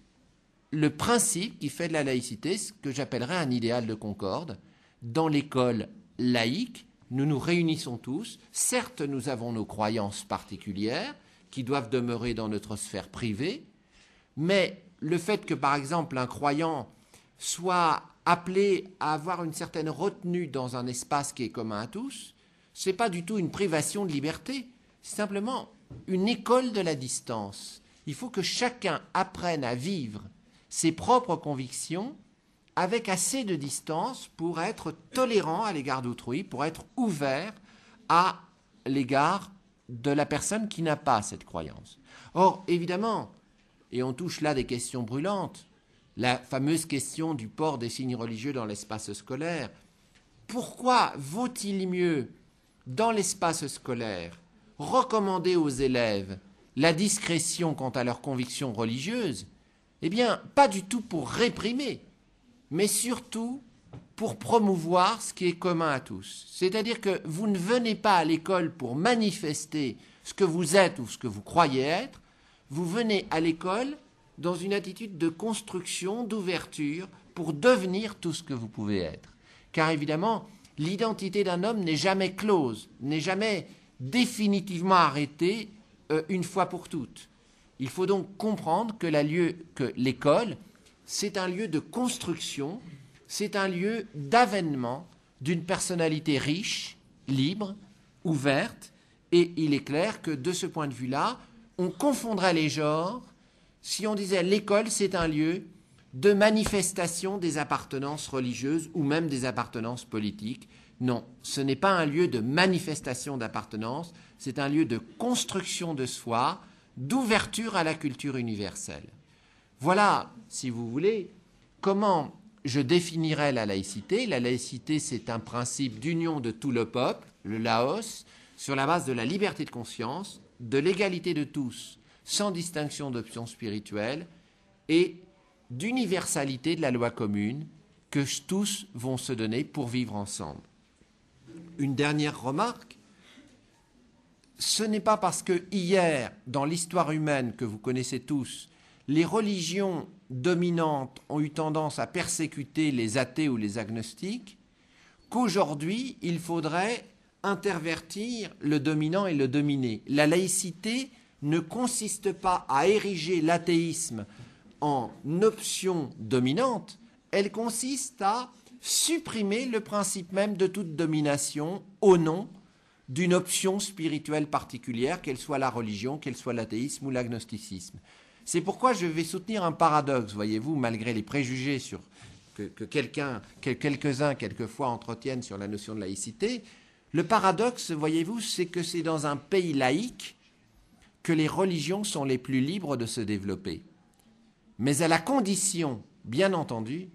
le principe qui fait de la laïcité ce que j'appellerais un idéal de concorde. Dans l'école laïque, nous nous réunissons tous. Certes, nous avons nos croyances particulières qui doivent demeurer dans notre sphère privée, mais le fait que, par exemple, un croyant soit appelé à avoir une certaine retenue dans un espace qui est commun à tous, ce n'est pas du tout une privation de liberté, c'est simplement une école de la distance. Il faut que chacun apprenne à vivre ses propres convictions avec assez de distance pour être tolérant à l'égard d'autrui, pour être ouvert à l'égard de la personne qui n'a pas cette croyance. Or, évidemment, et on touche là des questions brûlantes, la fameuse question du port des signes religieux dans l'espace scolaire, pourquoi vaut-il mieux, dans l'espace scolaire, recommander aux élèves la discrétion quant à leurs convictions religieuses Eh bien, pas du tout pour réprimer, mais surtout pour promouvoir ce qui est commun à tous. C'est-à-dire que vous ne venez pas à l'école pour manifester ce que vous êtes ou ce que vous croyez être, vous venez à l'école dans une attitude de construction, d'ouverture, pour devenir tout ce que vous pouvez être. Car évidemment, l'identité d'un homme n'est jamais close, n'est jamais définitivement arrêtée euh, une fois pour toutes. Il faut donc comprendre que l'école, c'est un lieu de construction, c'est un lieu d'avènement d'une personnalité riche, libre, ouverte, et il est clair que de ce point de vue-là, on confondrait les genres si on disait l'école, c'est un lieu de manifestation des appartenances religieuses ou même des appartenances politiques. Non, ce n'est pas un lieu de manifestation d'appartenance, c'est un lieu de construction de soi, d'ouverture à la culture universelle. Voilà, si vous voulez, comment je définirais la laïcité. La laïcité, c'est un principe d'union de tout le peuple, le Laos, sur la base de la liberté de conscience, de l'égalité de tous, sans distinction d'options spirituelles, et d'universalité de la loi commune que tous vont se donner pour vivre ensemble. Une dernière remarque, ce n'est pas parce que hier, dans l'histoire humaine que vous connaissez tous, les religions dominantes ont eu tendance à persécuter les athées ou les agnostiques, qu'aujourd'hui, il faudrait intervertir le dominant et le dominé. La laïcité ne consiste pas à ériger l'athéisme en option dominante, elle consiste à supprimer le principe même de toute domination au nom d'une option spirituelle particulière, qu'elle soit la religion, qu'elle soit l'athéisme ou l'agnosticisme. C'est pourquoi je vais soutenir un paradoxe, voyez-vous, malgré les préjugés que quelques-uns quelquefois entretiennent sur la notion de laïcité. Le paradoxe, voyez-vous, c'est que c'est dans un pays laïque que les religions sont les plus libres de se développer. Mais à la condition, bien entendu,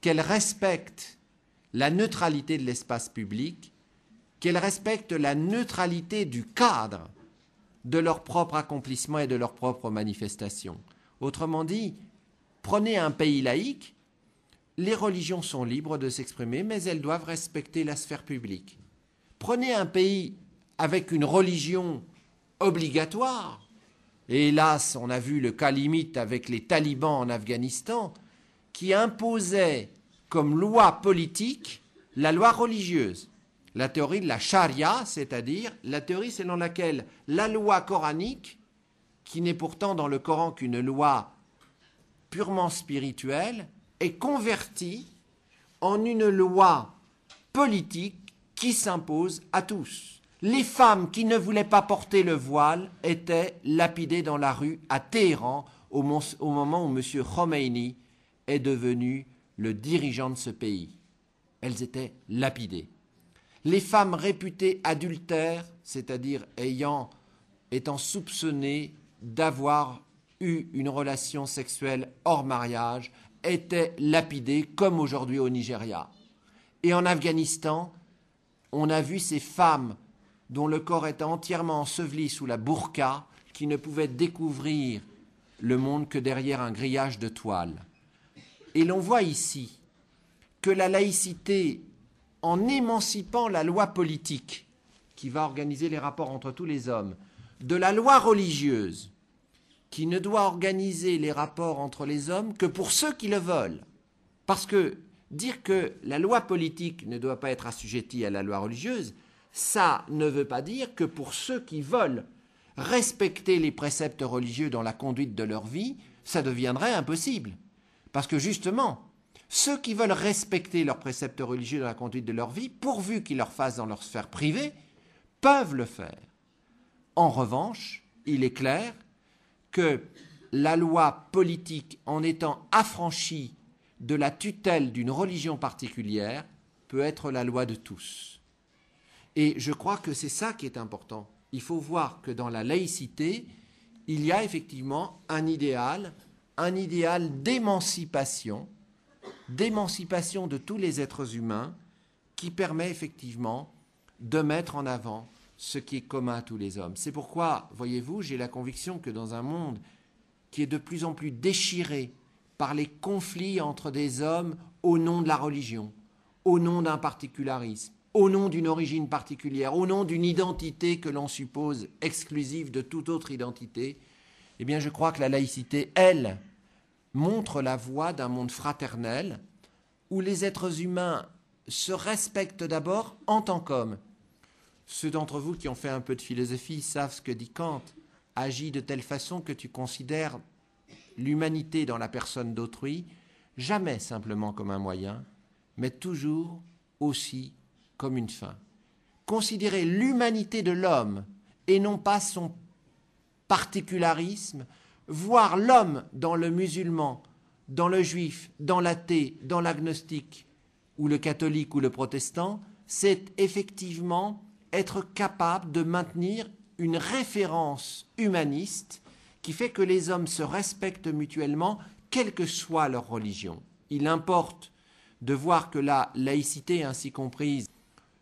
qu'elles respectent la neutralité de l'espace public, qu'elles respectent la neutralité du cadre de leur propre accomplissement et de leur propre manifestation. Autrement dit, prenez un pays laïque, les religions sont libres de s'exprimer, mais elles doivent respecter la sphère publique. Prenez un pays avec une religion obligatoire, hélas, on a vu le cas limite avec les talibans en Afghanistan, qui imposaient comme loi politique la loi religieuse. La théorie de la charia, c'est-à-dire la théorie selon laquelle la loi coranique, qui n'est pourtant dans le Coran qu'une loi purement spirituelle, est convertie en une loi politique qui s'impose à tous. Les femmes qui ne voulaient pas porter le voile étaient lapidées dans la rue à Téhéran au, moment où M. Khomeini est devenu le dirigeant de ce pays. Elles étaient lapidées. Les femmes réputées adultères, c'est-à-dire ayant étant soupçonnées d'avoir eu une relation sexuelle hors mariage, étaient lapidées comme aujourd'hui au Nigeria. Et en Afghanistan, on a vu ces femmes dont le corps était entièrement enseveli sous la burqa, qui ne pouvaient découvrir le monde que derrière un grillage de toile. Et l'on voit ici que la laïcité, en émancipant la loi politique qui va organiser les rapports entre tous les hommes, de la loi religieuse qui ne doit organiser les rapports entre les hommes que pour ceux qui le veulent. Parce que dire que la loi politique ne doit pas être assujettie à la loi religieuse, ça ne veut pas dire que pour ceux qui veulent respecter les préceptes religieux dans la conduite de leur vie, ça deviendrait impossible. Parce que justement, ceux qui veulent respecter leurs préceptes religieux dans la conduite de leur vie, pourvu qu'ils leur fassent dans leur sphère privée, peuvent le faire. En revanche, il est clair que la loi politique, en étant affranchie de la tutelle d'une religion particulière, peut être la loi de tous. Et je crois que c'est ça qui est important. Il faut voir que dans la laïcité, il y a effectivement un idéal un idéal d'émancipation, d'émancipation de tous les êtres humains, qui permet effectivement de mettre en avant ce qui est commun à tous les hommes. C'est pourquoi, voyez-vous, j'ai la conviction que dans un monde qui est de plus en plus déchiré par les conflits entre des hommes au nom de la religion, au nom d'un particularisme, au nom d'une origine particulière, au nom d'une identité que l'on suppose exclusive de toute autre identité, eh bien je crois que la laïcité, elle, montre la voie d'un monde fraternel où les êtres humains se respectent d'abord en tant qu'hommes. Ceux d'entre vous qui ont fait un peu de philosophie savent ce que dit Kant. Agis de telle façon que tu considères l'humanité dans la personne d'autrui jamais simplement comme un moyen, mais toujours aussi comme une fin. Considérer l'humanité de l'homme et non pas son particularisme, voir l'homme dans le musulman, dans le juif, dans l'athée, dans l'agnostique, ou le catholique ou le protestant, c'est effectivement être capable de maintenir une référence humaniste qui fait que les hommes se respectent mutuellement, quelle que soit leur religion. Il importe de voir que la laïcité ainsi comprise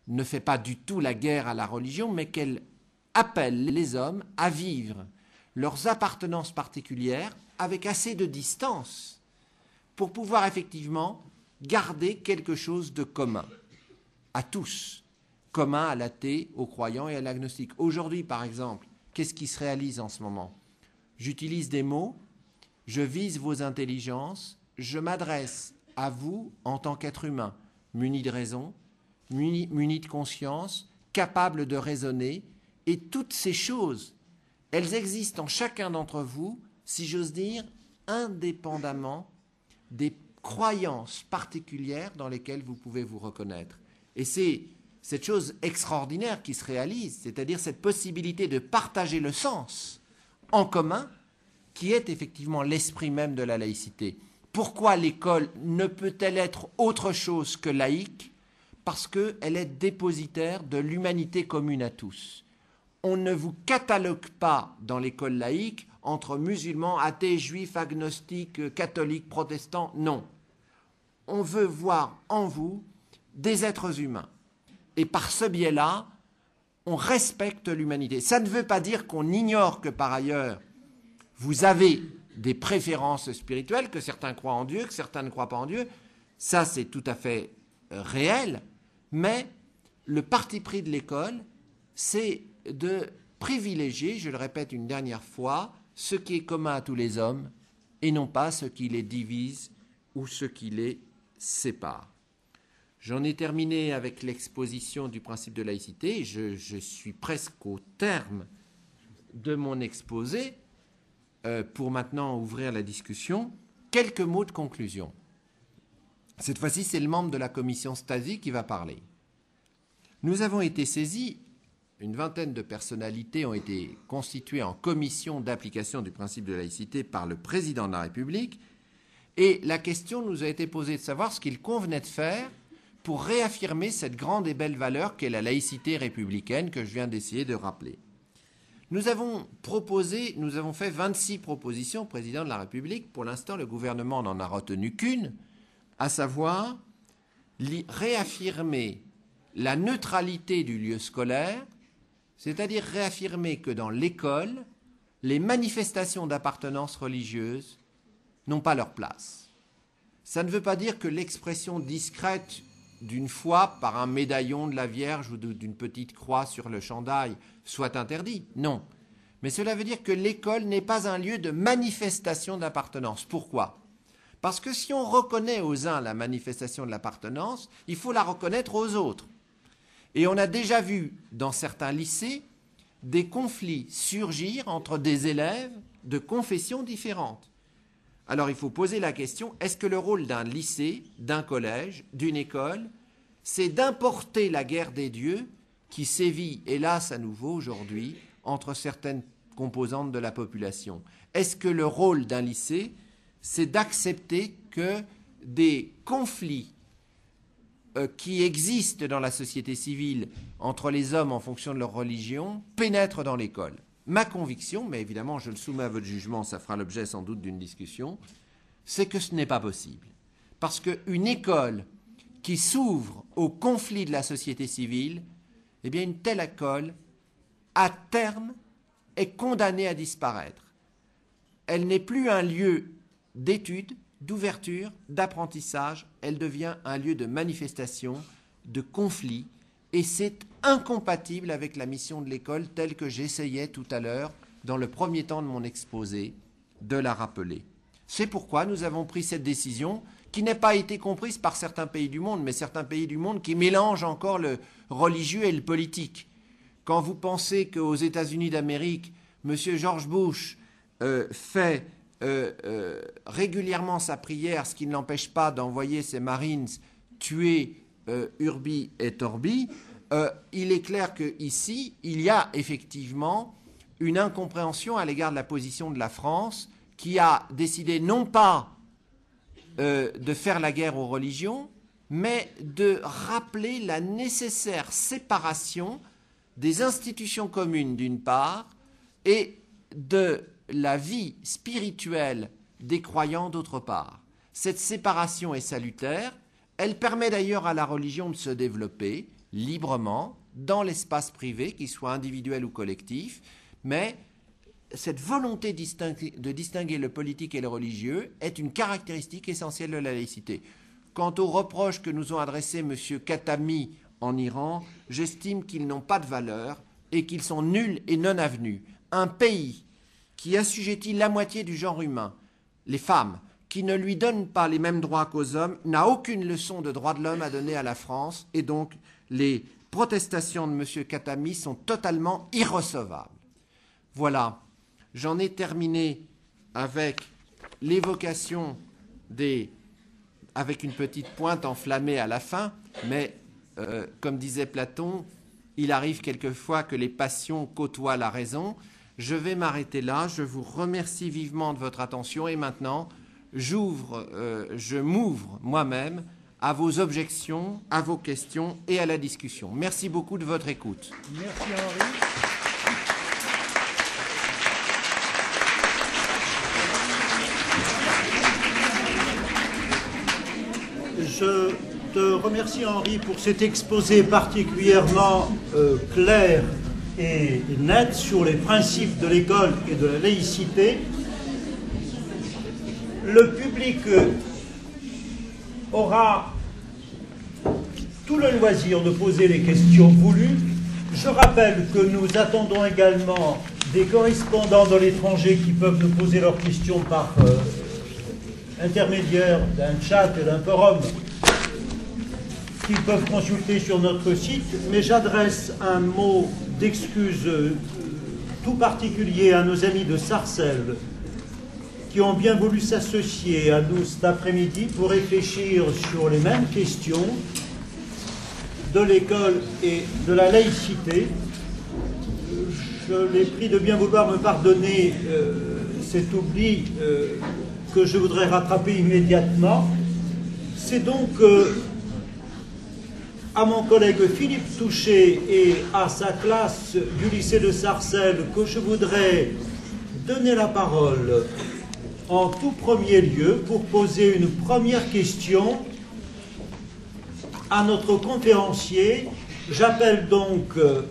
ne fait pas du tout la guerre à la religion, mais qu'elle appelle les hommes à vivre leurs appartenances particulières avec assez de distance pour pouvoir effectivement garder quelque chose de commun à tous, commun à l'athée, aux croyants et à l'agnostique. Aujourd'hui, par exemple, qu'est-ce qui se réalise en ce moment? J'utilise des mots, je vise vos intelligences, je m'adresse à vous en tant qu'être humain, muni de raison, muni, muni de conscience, capable de raisonner, et toutes ces choses elles existent en chacun d'entre vous, si j'ose dire, indépendamment des croyances particulières dans lesquelles vous pouvez vous reconnaître. Et c'est cette chose extraordinaire qui se réalise, c'est-à-dire cette possibilité de partager le sens en commun, qui est effectivement l'esprit même de la laïcité. Pourquoi l'école ne peut-elle être autre chose que laïque parce qu'elle est dépositaire de l'humanité commune à tous. On ne vous catalogue pas dans l'école laïque entre musulmans, athées, juifs, agnostiques, catholiques, protestants. Non. On veut voir en vous des êtres humains. Et par ce biais-là, on respecte l'humanité. Ça ne veut pas dire qu'on ignore que par ailleurs, vous avez des préférences spirituelles, que certains croient en Dieu, que certains ne croient pas en Dieu. Ça, c'est tout à fait euh, réel. Mais le parti pris de l'école, c'est de privilégier, je le répète une dernière fois, ce qui est commun à tous les hommes et non pas ce qui les divise ou ce qui les sépare. J'en ai terminé avec l'exposition du principe de laïcité. Je, suis presque au terme de mon exposé euh, pour maintenant ouvrir la discussion. Quelques mots de conclusion. Cette fois-ci, c'est le membre de la commission Stasi qui va parler. Nous avons été saisis, une vingtaine de personnalités ont été constituées en commission d'application du principe de laïcité par le président de la République, et la question nous a été posée de savoir ce qu'il convenait de faire pour réaffirmer cette grande et belle valeur qu'est la laïcité républicaine que je viens d'essayer de rappeler. Nous avons proposé, nous avons fait 26 propositions au président de la République. Pour l'instant, le gouvernement n'en a retenu qu'une, à savoir réaffirmer la neutralité du lieu scolaire, c'est-à-dire réaffirmer que dans l'école, les manifestations d'appartenance religieuse n'ont pas leur place. Ça ne veut pas dire que l'expression discrète d'une foi par un médaillon de la Vierge ou d'une petite croix sur le chandail soit interdit. Non. Mais cela veut dire que l'école n'est pas un lieu de manifestation d'appartenance. Pourquoi? Parce que si on reconnaît aux uns la manifestation de l'appartenance, il faut la reconnaître aux autres. Et on a déjà vu dans certains lycées des conflits surgir entre des élèves de confessions différentes. Alors il faut poser la question, est-ce que le rôle d'un lycée, d'un collège, d'une école, c'est d'importer la guerre des dieux qui sévit, hélas à nouveau aujourd'hui, entre certaines composantes de la population? Est-ce que le rôle d'un lycée, c'est d'accepter que des conflits euh, qui existent dans la société civile entre les hommes en fonction de leur religion pénètrent dans l'école Ma conviction, mais évidemment je le soumets à votre jugement, ça fera l'objet sans doute d'une discussion, c'est que ce n'est pas possible. Parce qu'une école qui s'ouvre au conflit de la société civile, eh bien une telle école, à terme, est condamnée à disparaître. Elle n'est plus un lieu d'étude, d'ouverture, d'apprentissage, elle devient un lieu de manifestation, de conflit, et c'est incompatible avec la mission de l'école telle que j'essayais tout à l'heure, dans le premier temps de mon exposé, de la rappeler. C'est pourquoi nous avons pris cette décision qui n'a pas été comprise par certains pays du monde, mais certains pays du monde qui mélangent encore le religieux et le politique. Quand vous pensez qu'aux États-Unis d'Amérique, M. George Bush euh, fait euh, euh, régulièrement sa prière, ce qui ne l'empêche pas d'envoyer ses Marines tuer euh, urbi et torbi, il est clair qu'ici, il y a effectivement une incompréhension à l'égard de la position de la France qui a décidé non pas de faire la guerre aux religions, mais de rappeler la nécessaire séparation des institutions communes d'une part et de la vie spirituelle des croyants d'autre part. Cette séparation est salutaire elle permet d'ailleurs à la religion de se développer librement dans l'espace privé, qu'il soit individuel ou collectif, mais cette volonté de distinguer le politique et le religieux est une caractéristique essentielle de la laïcité. Quant aux reproches que nous ont adressés M. Khatami en Iran, j'estime qu'ils n'ont pas de valeur et qu'ils sont nuls et non avenus. Un pays qui assujettit la moitié du genre humain, les femmes, qui ne lui donne pas les mêmes droits qu'aux hommes, n'a aucune leçon de droits de l'homme à donner à la France, et donc les protestations de M. Katami sont totalement irrecevables. Voilà, j'en ai terminé avec l'évocation des... avec une petite pointe enflammée à la fin, mais euh, comme disait Platon, il arrive quelquefois que les passions côtoient la raison. Je vais m'arrêter là, je vous remercie vivement de votre attention, et maintenant, j'ouvre, euh, je m'ouvre moi-même à vos objections, à vos questions et à la discussion. Merci beaucoup de votre écoute. Merci Henri. Je te remercie Henri pour cet exposé particulièrement euh, clair et net sur les principes de l'école et de la laïcité. Le public aura tout le loisir de poser les questions voulues. Je rappelle que nous attendons également des correspondants de l'étranger qui peuvent nous poser leurs questions par euh, intermédiaire d'un chat et d'un forum qu'ils peuvent consulter sur notre site, mais j'adresse un mot d'excuse euh, tout particulier à nos amis de Sarcelles qui ont bien voulu s'associer à nous cet après-midi pour réfléchir sur les mêmes questions de l'école et de la laïcité. Je les prie de bien vouloir me pardonner euh, cet oubli euh, que je voudrais rattraper immédiatement. C'est donc à mon collègue Philippe Touché et à sa classe du lycée de Sarcelles que je voudrais donner la parole en tout premier lieu pour poser une première question à notre conférencier. J'appelle donc euh,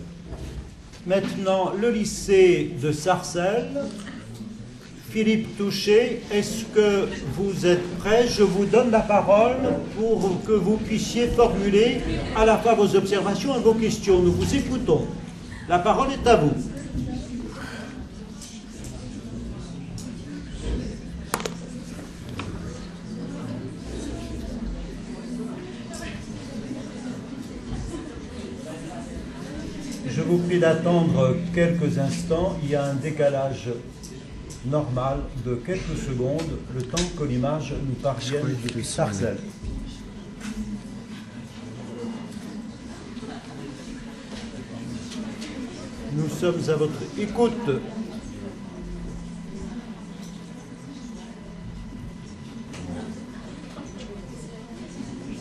maintenant le lycée de Sarcelles. Philippe Touché, est-ce que vous êtes prêt? Je vous donne la parole pour que vous puissiez formuler à la fois vos observations et vos questions. Nous vous écoutons. La parole est à vous. Je vous prie d'attendre quelques instants. Il y a un décalage normal de quelques secondes, le temps que l'image nous parvienne depuis Sarcelles. Nous sommes à votre écoute.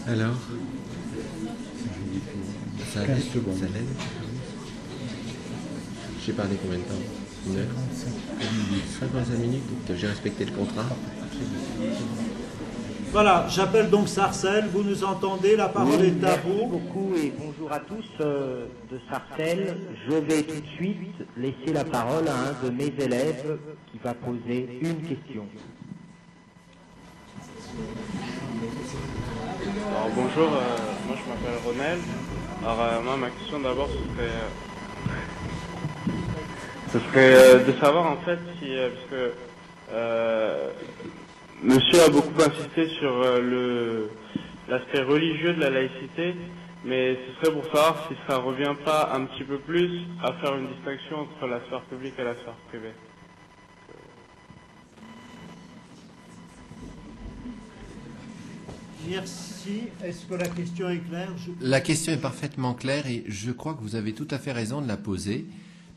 Alors Ça, 15 secondes. ça l'aide J'ai parlé combien de temps? 55 minutes donc J'ai respecté le contrat Voilà, j'appelle donc Sarcelles. Vous nous entendez La parole Oui, est à merci vous. beaucoup et bonjour à tous euh, de Sarcelles. Je vais tout de suite laisser la parole à un de mes élèves qui va poser une question. Alors bonjour, euh, moi je m'appelle Ronel. Alors euh, moi ma question d'abord ce serait, euh, ce serait euh, de savoir en fait si, euh, parce que euh, Monsieur a beaucoup insisté sur euh, le l'aspect religieux de la laïcité, mais ce serait pour savoir si ça revient pas un petit peu plus à faire une distinction entre la sphère publique et la sphère privée. Merci. Est-ce que la question est claire? Je- La question est parfaitement claire et je crois que vous avez tout à fait raison de la poser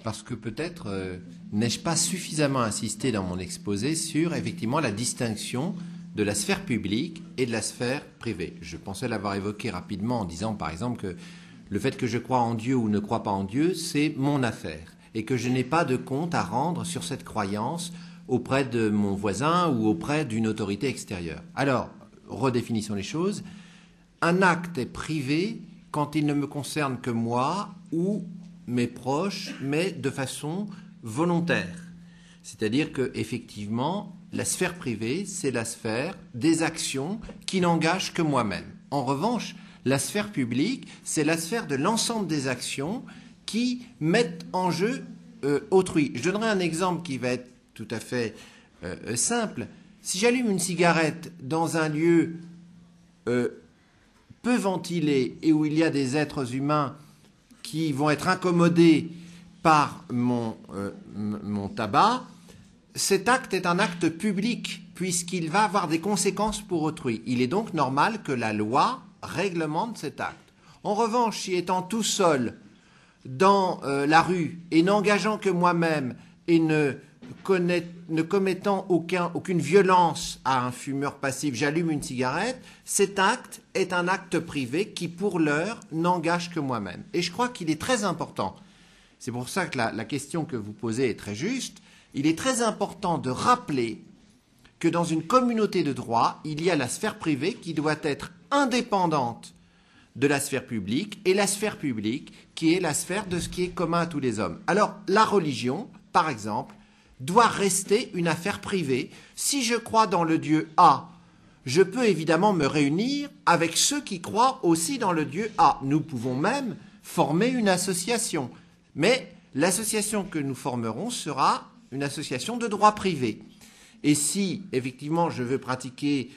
parce que peut-être euh, n'ai-je pas suffisamment insisté dans mon exposé sur effectivement la distinction de la sphère publique et de la sphère privée. Je pensais l'avoir évoqué rapidement en disant par exemple que le fait que je crois en Dieu ou ne crois pas en Dieu, c'est mon affaire et que je n'ai pas de compte à rendre sur cette croyance auprès de mon voisin ou auprès d'une autorité extérieure. Alors, redéfinissons les choses. Un acte est privé quand il ne me concerne que moi ou mes proches, mais de façon volontaire. C'est-à-dire que effectivement, la sphère privée, c'est la sphère des actions qui n'engagent que moi-même. En revanche, la sphère publique, c'est la sphère de l'ensemble des actions qui mettent en jeu euh, autrui. Je donnerai un exemple qui va être tout à fait euh, simple. Si j'allume une cigarette dans un lieu euh, peu ventilé et où il y a des êtres humains qui vont être incommodés par mon, euh, mon tabac, cet acte est un acte public puisqu'il va avoir des conséquences pour autrui. Il est donc normal que la loi réglemente cet acte. En revanche, si étant tout seul dans euh, la rue et n'engageant que moi-même et ne ne commettant aucun, aucune violence à un fumeur passif, j'allume une cigarette, cet acte est un acte privé qui, pour l'heure, n'engage que moi-même. Et je crois qu'il est très important, c'est pour ça que la question que vous posez est très juste, il est très important de rappeler que dans une communauté de droit, il y a la sphère privée qui doit être indépendante de la sphère publique et la sphère publique qui est la sphère de ce qui est commun à tous les hommes. Alors la religion, par exemple, doit rester une affaire privée. Si je crois dans le Dieu A, je peux évidemment me réunir avec ceux qui croient aussi dans le Dieu A. Nous pouvons même former une association. Mais l'association que nous formerons sera une association de droit privé. Et si effectivement je veux pratiquer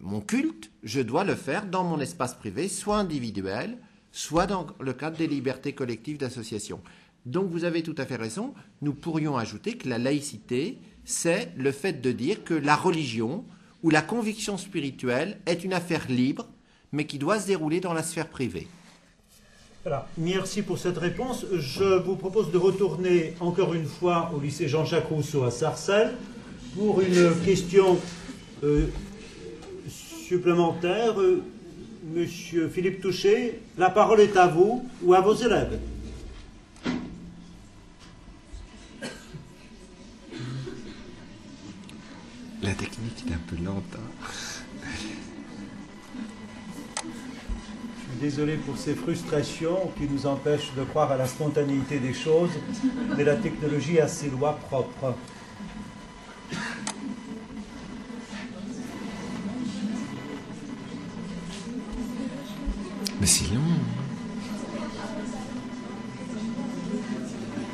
mon culte, je dois le faire dans mon espace privé, soit individuel, soit dans le cadre des libertés collectives d'association. Donc vous avez tout à fait raison, nous pourrions ajouter que la laïcité, c'est le fait de dire que la religion ou la conviction spirituelle est une affaire libre, mais qui doit se dérouler dans la sphère privée. Voilà. Merci pour cette réponse. Je vous propose de retourner encore une fois au lycée Jean-Jacques Rousseau à Sarcelles pour une question euh, supplémentaire. Euh, monsieur Philippe Touché, la parole est à vous ou à vos élèves. La technique est un peu lente. Hein. Je suis désolé pour ces frustrations qui nous empêchent de croire à la spontanéité des choses, mais la technologie a ses lois propres. Mais c'est long.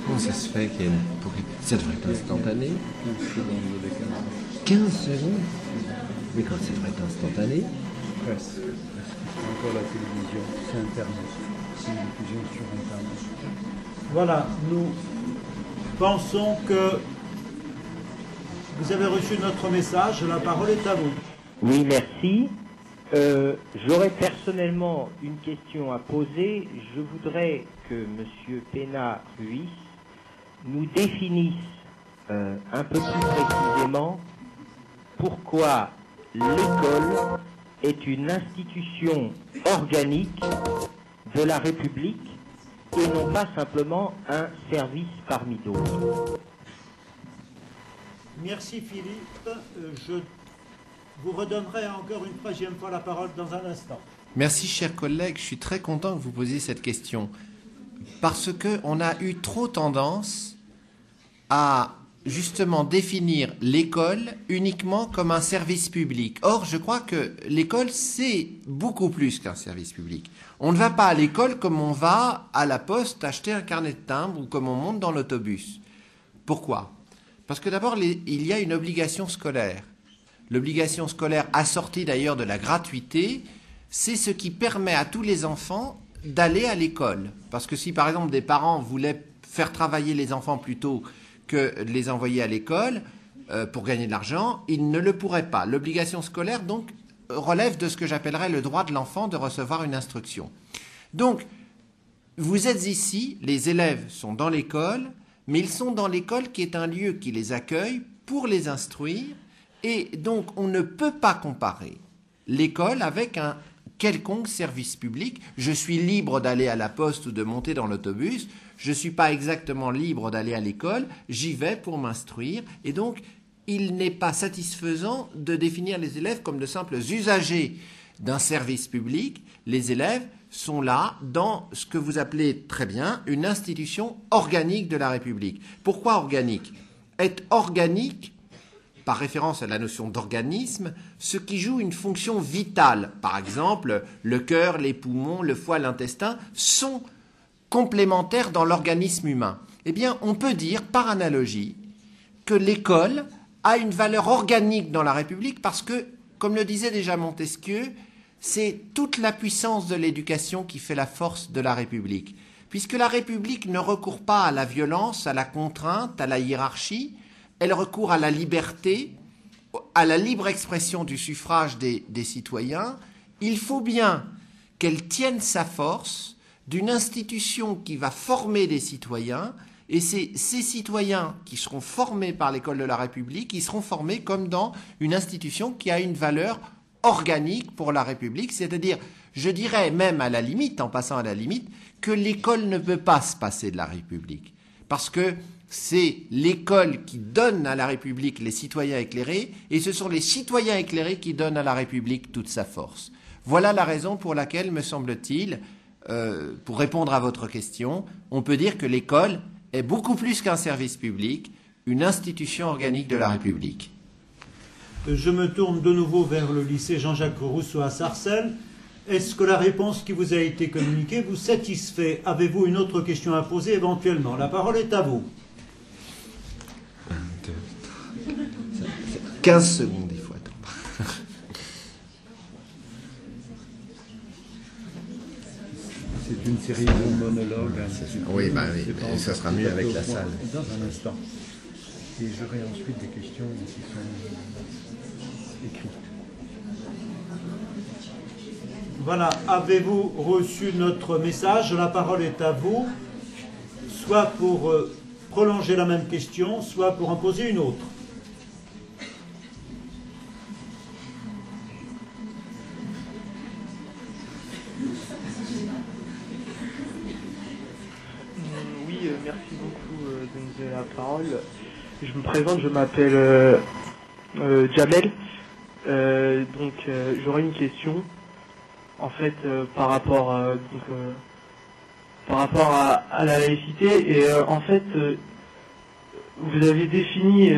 Comment ça se fait qu'il y a une... Ça devrait être instantané 15 secondes Mais quand ça devrait être instantané Presque. C'est encore la télévision, c'est Internet. C'est une diffusion sur Internet. Voilà, nous pensons que vous avez reçu notre message. La parole est à vous. Oui, merci. Euh, J'aurais personnellement une question à poser. Je voudrais que M. Pena-Ruiz nous définisse euh, un peu plus précisément pourquoi l'école est une institution organique de la République et non pas simplement un service parmi d'autres. Merci Philippe. Euh, je vous redonnerai encore une troisième fois la parole dans un instant. Merci, chers collègues. Je suis très content que vous posiez cette question parce qu'on a eu trop tendance à justement définir l'école uniquement comme un service public. Or, je crois que l'école, c'est beaucoup plus qu'un service public. On ne va pas à l'école comme on va à la poste acheter un carnet de timbre ou comme on monte dans l'autobus. Pourquoi? Parce que d'abord, il y a une obligation scolaire. L'obligation scolaire assortie d'ailleurs de la gratuité, c'est ce qui permet à tous les enfants d'aller à l'école. Parce que si par exemple des parents voulaient faire travailler les enfants plutôt que les envoyer à l'école euh, pour gagner de l'argent, ils ne le pourraient pas. L'obligation scolaire donc relève de ce que j'appellerais le droit de l'enfant de recevoir une instruction. Donc, vous êtes ici, les élèves sont dans l'école, mais ils sont dans l'école qui est un lieu qui les accueille pour les instruire, et donc on ne peut pas comparer l'école avec un quelconque service public. Je suis libre d'aller à la poste ou de monter dans l'autobus. Je ne suis pas exactement libre d'aller à l'école. J'y vais pour m'instruire. Et donc, il n'est pas satisfaisant de définir les élèves comme de simples usagers d'un service public. Les élèves sont là dans ce que vous appelez très bien une institution organique de la République. Pourquoi organique? Être organique par référence à la notion d'organisme, ce qui joue une fonction vitale. Par exemple, le cœur, les poumons, le foie, l'intestin sont complémentaires dans l'organisme humain. Eh bien, on peut dire, par analogie, que l'école a une valeur organique dans la République parce que, comme le disait déjà Montesquieu, c'est toute la puissance de l'éducation qui fait la force de la République. Puisque la République ne recourt pas à la violence, à la contrainte, à la hiérarchie, elle recourt à la liberté, à la libre expression du suffrage des, citoyens, il faut bien qu'elle tienne sa force d'une institution qui va former des citoyens Et c'est ces citoyens qui seront formés par l'école de la République, qui seront formés comme dans une institution qui a une valeur organique pour la République, c'est-à-dire, je dirais même à la limite, en passant à la limite, que l'école ne peut pas se passer de la République. Parce que c'est l'école qui donne à la République les citoyens éclairés, et ce sont les citoyens éclairés qui donnent à la République toute sa force. Voilà la raison pour laquelle, me semble-t-il, euh, pour répondre à votre question, on peut dire que l'école est beaucoup plus qu'un service public, une institution organique de la République. Je me tourne de nouveau vers le lycée Jean-Jacques Rousseau à Sarcelles. Est-ce que la réponse qui vous a été communiquée vous satisfait? Avez-vous une autre question à poser éventuellement? La parole est à vous. 15 secondes, il faut attendre. C'est une série de monologues. hein, Oui, bah oui, ça sera mieux avec la salle. Dans un instant. Et j'aurai ensuite des questions qui sont écrites. Voilà, avez-vous reçu notre message? La parole est à vous, soit pour euh, prolonger la même question, soit pour en poser une autre. Présente, je m'appelle euh, euh, Jamel. Euh, donc euh, j'aurais une question. En fait, par rapport par rapport à, la laïcité et en fait vous avez défini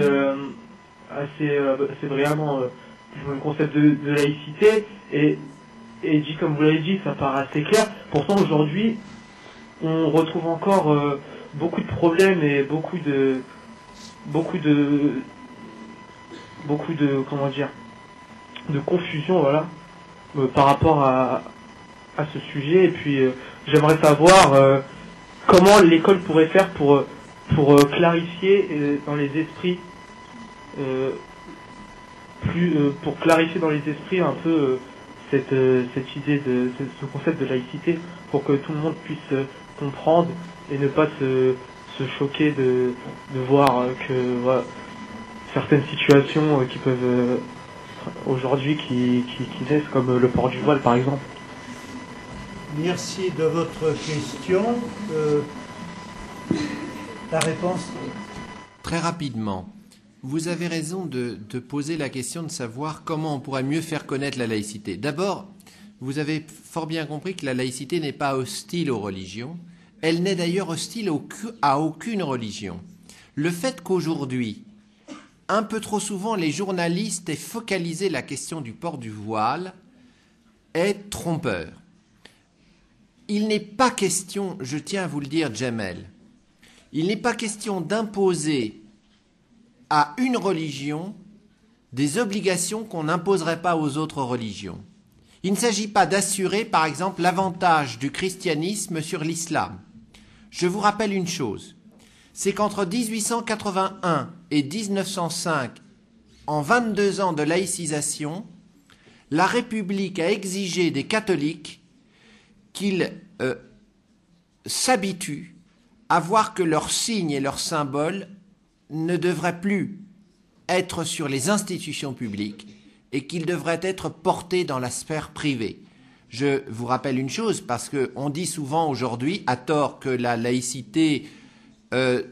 assez, assez brillamment le concept de, laïcité et, dit comme vous l'avez dit ça paraît assez clair. Pourtant aujourd'hui on retrouve encore beaucoup de problèmes et beaucoup de beaucoup de beaucoup de comment dire de confusion voilà euh, par rapport à, à ce sujet. Et puis euh, j'aimerais savoir euh, comment l'école pourrait faire pour pour clarifier dans les esprits plus pour clarifier dans les esprits un peu cette cette idée de ce, ce concept de laïcité pour que tout le monde puisse comprendre et ne pas se, se choquer de, de voir que voilà, certaines situations euh, qui peuvent euh, aujourd'hui qui, qui, qui naissent comme euh, le port du voile par exemple. Merci de votre question. Euh, la réponse Très rapidement, vous avez raison de, de poser la question de savoir comment on pourrait mieux faire connaître la laïcité. D'abord, vous avez fort bien compris que la laïcité n'est pas hostile aux religions. Elle n'est d'ailleurs hostile à aucune religion. Le fait qu'aujourd'hui, un peu trop souvent, les journalistes aient focalisé la question du port du voile est trompeur. Il n'est pas question, je tiens à vous le dire, Jamel, il n'est pas question d'imposer à une religion des obligations qu'on n'imposerait pas aux autres religions. Il ne s'agit pas d'assurer, par exemple, l'avantage du christianisme sur l'islam. Je vous rappelle une chose, c'est qu'entre 1881 et 1905, en 22 ans de laïcisation, la République a exigé des catholiques qu'ils euh, s'habituent à voir que leurs signes et leurs symboles ne devraient plus être sur les institutions publiques et qu'ils devraient être portés dans la sphère privée. Je vous rappelle une chose, parce qu'on dit souvent aujourd'hui, à tort, que la laïcité euh,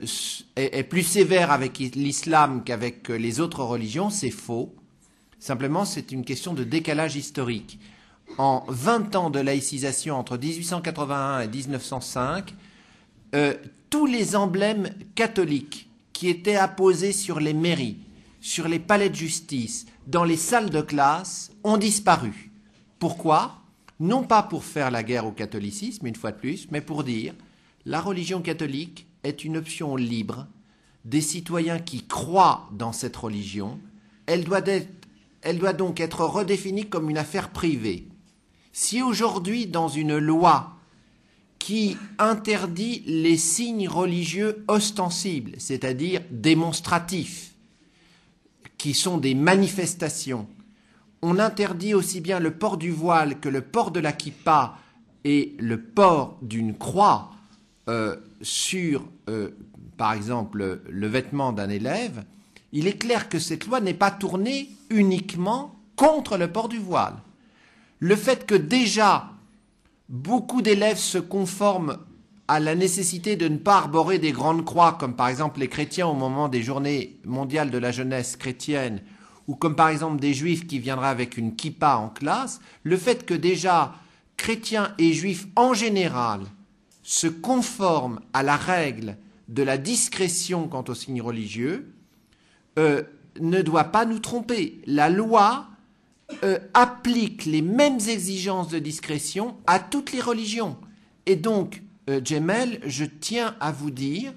est, plus sévère avec l'islam qu'avec les autres religions, c'est faux. Simplement, c'est une question de décalage historique. En 20 ans de laïcisation entre 1881 et 1905, euh, tous les emblèmes catholiques qui étaient apposés sur les mairies, sur les palais de justice, dans les salles de classe, ont disparu. Pourquoi? Non pas pour faire la guerre au catholicisme, une fois de plus, mais pour dire la religion catholique est une option libre des citoyens qui croient dans cette religion. Elle doit, donc être redéfinie comme une affaire privée. Si aujourd'hui, dans une loi qui interdit les signes religieux ostensibles, c'est-à-dire démonstratifs, qui sont des manifestations. On interdit aussi bien le port du voile que le port de la kippa et le port d'une croix euh, sur, euh, par exemple, le vêtement d'un élève, il est clair que cette loi n'est pas tournée uniquement contre le port du voile. Le fait que déjà beaucoup d'élèves se conforment à la nécessité de ne pas arborer des grandes croix, comme par exemple les chrétiens au moment des journées mondiales de la jeunesse chrétienne, ou comme par exemple des juifs qui viendraient avec une kippa en classe, le fait que déjà chrétiens et juifs en général se conforment à la règle de la discrétion quant aux signes religieux, euh, ne doit pas nous tromper. La loi euh, applique les mêmes exigences de discrétion à toutes les religions. Et donc, euh, Jemel, je tiens à vous dire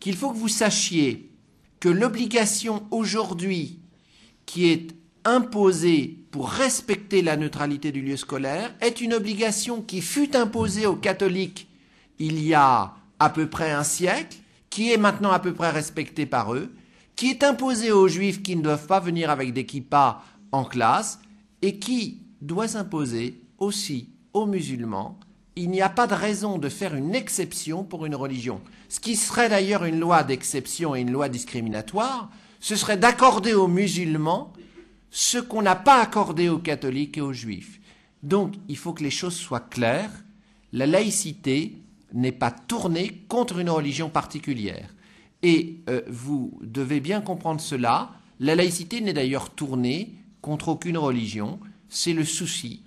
qu'il faut que vous sachiez que l'obligation aujourd'hui qui est imposée pour respecter la neutralité du lieu scolaire est une obligation qui fut imposée aux catholiques il y a à peu près un siècle, qui est maintenant à peu près respectée par eux, qui est imposée aux juifs qui ne doivent pas venir avec des kippas en classe, et qui doit s'imposer aussi aux musulmans. Il n'y a pas de raison de faire une exception pour une religion. Ce qui serait d'ailleurs une loi d'exception et une loi discriminatoire, ce serait d'accorder aux musulmans ce qu'on n'a pas accordé aux catholiques et aux juifs. Donc il faut que les choses soient claires. La laïcité n'est pas tournée contre une religion particulière. Et euh, vous devez bien comprendre cela. La laïcité n'est d'ailleurs tournée contre aucune religion. C'est le souci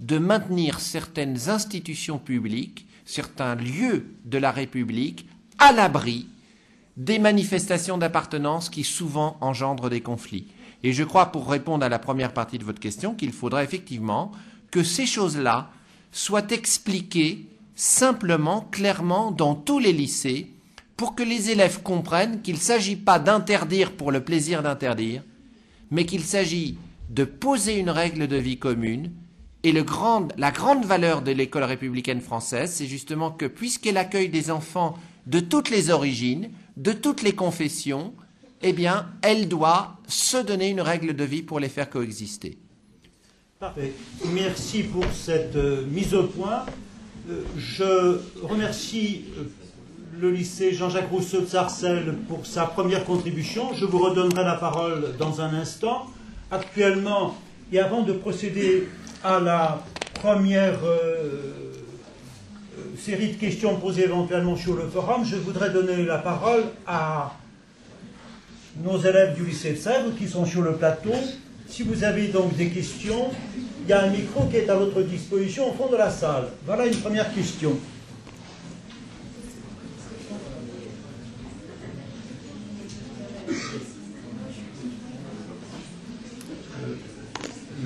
de maintenir certaines institutions publiques, certains lieux de la République à l'abri des manifestations d'appartenance qui souvent engendrent des conflits. Et je crois, pour répondre à la première partie de votre question, qu'il faudra effectivement que ces choses-là soient expliquées simplement, clairement, dans tous les lycées, pour que les élèves comprennent qu'il ne s'agit pas d'interdire pour le plaisir d'interdire, mais qu'il s'agit de poser une règle de vie commune. Et le grand, la grande valeur de l'école républicaine française, c'est justement que puisqu'elle accueille des enfants de toutes les origines, de toutes les confessions, eh bien, elle doit se donner une règle de vie pour les faire coexister. Parfait. Merci pour cette euh, mise au point. Euh, je remercie euh, le lycée Jean-Jacques Rousseau de Sarcelles pour sa première contribution. Je vous redonnerai la parole dans un instant. Actuellement, et avant de procéder à la première série de questions posées éventuellement sur le forum, je voudrais donner la parole à nos élèves du lycée de Sèvres qui sont sur le plateau. Si vous avez donc des questions, il y a un micro qui est à votre disposition au fond de la salle. Voilà une première question.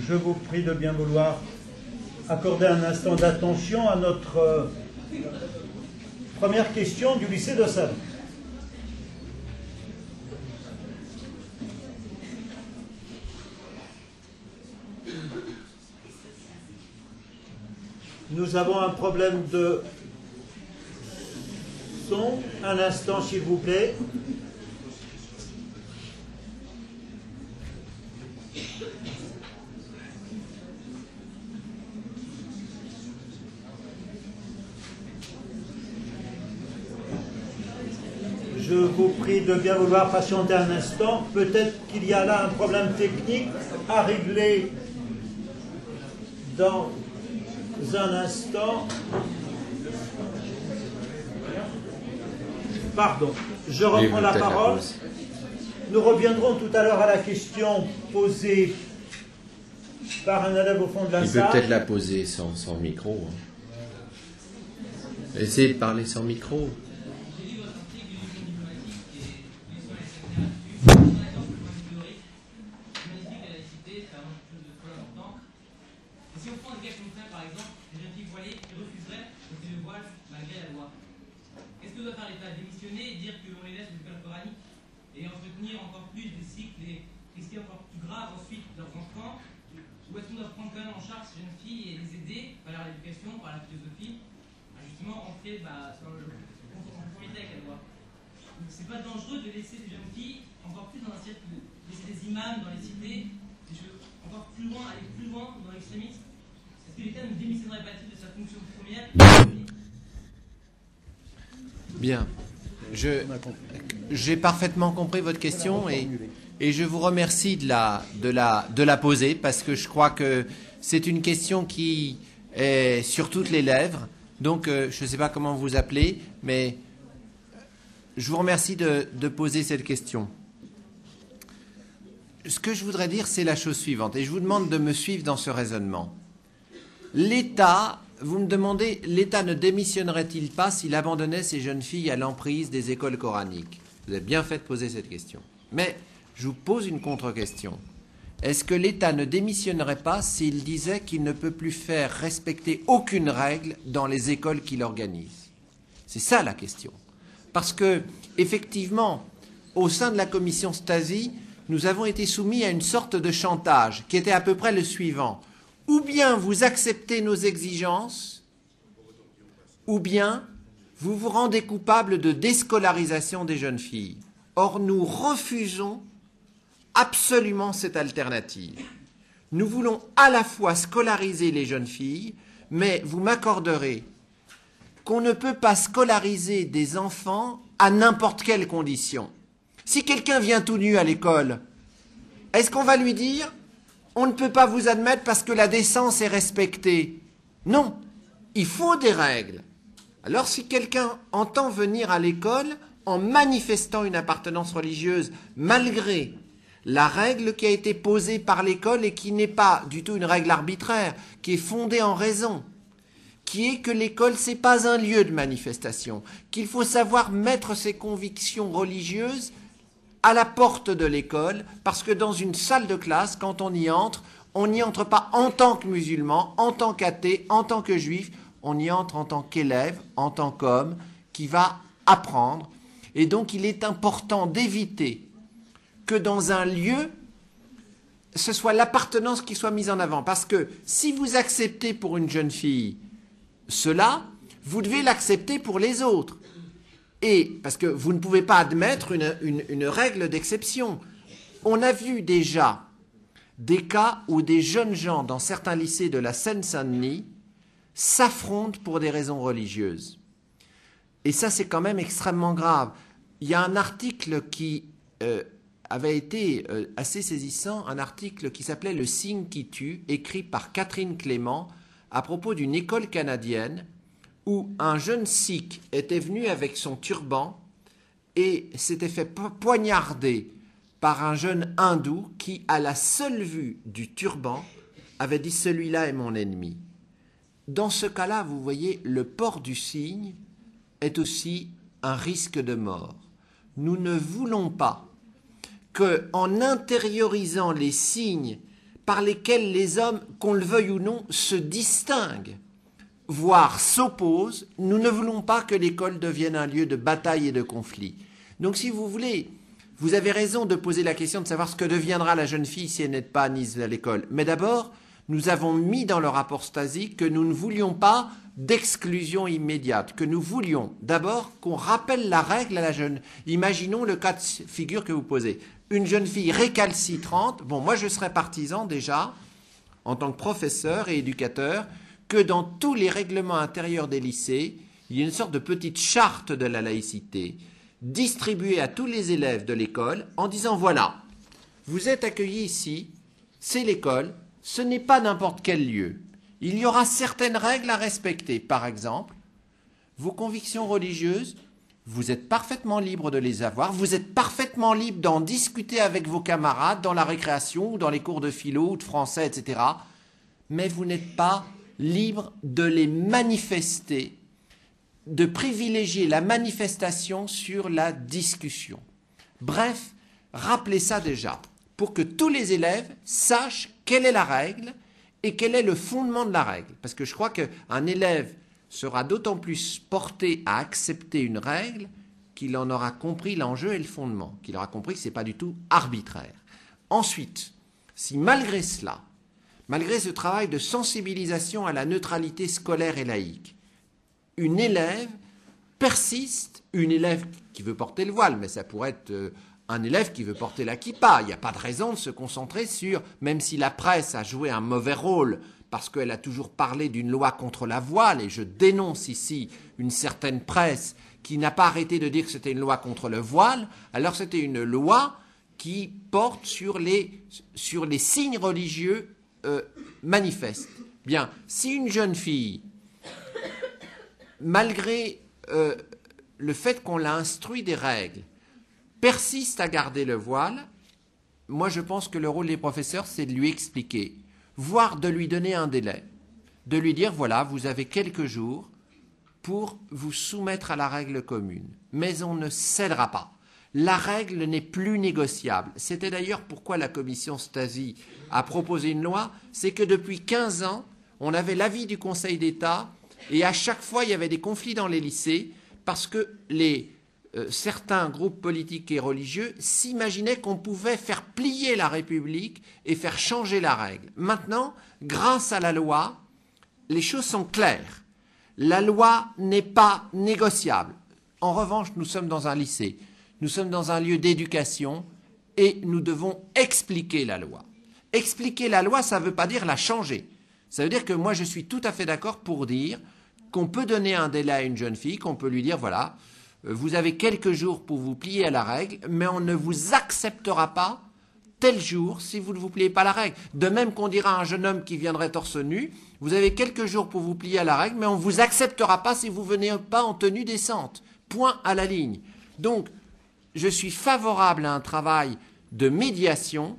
Je vous prie de bien vouloir accorder un instant d'attention à notre euh, première question du lycée de Sèvres. Nous avons un problème de son. Un instant, s'il vous plaît. Je vous prie de bien vouloir patienter un instant. Peut-être qu'il y a là un problème technique à régler dans un instant. Pardon, je reprends la parole. Nous reviendrons tout à l'heure à la question posée par un élève au fond de la salle. Il peut peut-être la poser sans, micro. Hein. Essayez de parler sans micro. C'est pas dangereux de laisser des jeunes filles encore plus dans un laisser des imams dans les cités, des choses encore plus loin, aller plus loin dans l'extrémisme Est-ce que l'État ne démissionnerait pas-il de sa fonction première Bien. Je, j'ai parfaitement compris votre question et, et je vous remercie de la, de, la, de la poser parce que je crois que c'est une question qui est sur toutes les lèvres. Donc, euh, je ne sais pas comment vous appelez, mais je vous remercie de, de poser cette question. Ce que je voudrais dire, c'est la chose suivante, et je vous demande de me suivre dans ce raisonnement. L'État, vous me demandez, l'État ne démissionnerait-il pas s'il abandonnait ces jeunes filles à l'emprise des écoles coraniques? Vous avez bien fait de poser cette question. Mais je vous pose une contre-question. Est-ce que l'État ne démissionnerait pas s'il disait qu'il ne peut plus faire respecter aucune règle dans les écoles qu'il organise? C'est ça la question. Parce que, effectivement, au sein de la commission Stasi, nous avons été soumis à une sorte de chantage qui était à peu près le suivant. Ou bien vous acceptez nos exigences, ou bien vous vous rendez coupable de déscolarisation des jeunes filles. Or, nous refusons absolument cette alternative. Nous voulons à la fois scolariser les jeunes filles, mais vous m'accorderez qu'on ne peut pas scolariser des enfants à n'importe quelle condition. Si quelqu'un vient tout nu à l'école, est-ce qu'on va lui dire on ne peut pas vous admettre parce que la décence est respectée? Non, il faut des règles. Alors si quelqu'un entend venir à l'école en manifestant une appartenance religieuse malgré la règle qui a été posée par l'école et qui n'est pas du tout une règle arbitraire, qui est fondée en raison, qui est que l'école c'est pas un lieu de manifestation, qu'il faut savoir mettre ses convictions religieuses à la porte de l'école, parce que dans une salle de classe, quand on y entre, on n'y entre pas en tant que musulman, en tant qu'athée, en tant que juif, on y entre en tant qu'élève, en tant qu'homme, qui va apprendre. Et donc il est important d'éviter que dans un lieu, ce soit l'appartenance qui soit mise en avant. Parce que si vous acceptez pour une jeune fille cela, vous devez l'accepter pour les autres. Et parce que vous ne pouvez pas admettre une, règle d'exception. On a vu déjà des cas où des jeunes gens dans certains lycées de la Seine-Saint-Denis s'affrontent pour des raisons religieuses. Et ça, c'est quand même extrêmement grave. Il y a un article qui euh, avait été euh, assez saisissant, un article qui s'appelait Le signe qui tue, écrit par Catherine Clément à propos d'une école canadienne où un jeune sikh était venu avec son turban et s'était fait po- poignarder par un jeune hindou qui, à la seule vue du turban, avait dit celui-là est mon ennemi. Dans ce cas-là, vous voyez, le port du signe est aussi un risque de mort. Nous ne voulons pas que, en intériorisant les signes par lesquels les hommes, qu'on le veuille ou non, se distinguent, voire s'opposent, nous ne voulons pas que l'école devienne un lieu de bataille et de conflit. Donc, si vous voulez, vous avez raison de poser la question de savoir ce que deviendra la jeune fille si elle n'est pas admise à l'école. Mais d'abord, nous avons mis dans le rapport Stasi que nous ne voulions pas d'exclusion immédiate, que nous voulions d'abord qu'on rappelle la règle à la jeune. Imaginons le cas de figure que vous posez. Une jeune fille récalcitrante, bon, moi je serais partisan déjà, en tant que professeur et éducateur, que dans tous les règlements intérieurs des lycées, il y ait une sorte de petite charte de la laïcité distribuée à tous les élèves de l'école en disant voilà, vous êtes accueillis ici, c'est l'école, ce n'est pas n'importe quel lieu. Il y aura certaines règles à respecter. Par exemple, vos convictions religieuses, vous êtes parfaitement libre de les avoir, vous êtes parfaitement libre d'en discuter avec vos camarades dans la récréation ou dans les cours de philo ou de français, etc. Mais vous n'êtes pas libre de les manifester, de privilégier la manifestation sur la discussion. Bref, rappelez ça déjà, pour que tous les élèves sachent quelle est la règle et quel est le fondement de la règle. Parce que je crois qu'un élève sera d'autant plus porté à accepter une règle qu'il en aura compris l'enjeu et le fondement, qu'il aura compris que ce n'est pas du tout arbitraire. Ensuite, si malgré cela, malgré ce travail de sensibilisation à la neutralité scolaire et laïque, une élève persiste, une élève qui veut porter le voile, mais ça pourrait être euh, un élève qui veut porter la kippa. Il n'y a pas de raison de se concentrer sur, même si la presse a joué un mauvais rôle parce qu'elle a toujours parlé d'une loi contre la voile, et je dénonce ici une certaine presse qui n'a pas arrêté de dire que c'était une loi contre le voile, alors c'était une loi qui porte sur les, sur les signes religieux euh, manifestes. Bien, si une jeune fille, malgré euh, le fait qu'on l'a instruit des règles, persiste à garder le voile, moi je pense que le rôle des professeurs, c'est de lui expliquer, voire de lui donner un délai, de lui dire, voilà, vous avez quelques jours pour vous soumettre à la règle commune. Mais on ne cédera pas. La règle n'est plus négociable. C'était d'ailleurs pourquoi la commission Stasi a proposé une loi, c'est que depuis 15 ans, on avait l'avis du Conseil d'État et à chaque fois il y avait des conflits dans les lycées parce que euh, certains groupes politiques et religieux s'imaginaient qu'on pouvait faire plier la République et faire changer la règle. Maintenant, grâce à la loi, les choses sont claires. La loi n'est pas négociable. En revanche, nous sommes dans un lycée, nous sommes dans un lieu d'éducation et nous devons expliquer la loi. Expliquer la loi, ça ne veut pas dire la changer. Ça veut dire que moi, je suis tout à fait d'accord pour dire qu'on peut donner un délai à une jeune fille, qu'on peut lui dire, voilà, euh, vous avez quelques jours pour vous plier à la règle, mais on ne vous acceptera pas tel jour si vous ne vous pliez pas à la règle. De même qu'on dira à un jeune homme qui viendrait torse nu, vous avez quelques jours pour vous plier à la règle, mais on ne vous acceptera pas si vous venez pas en tenue décente. Point à la ligne. Donc, je suis favorable à un travail de médiation,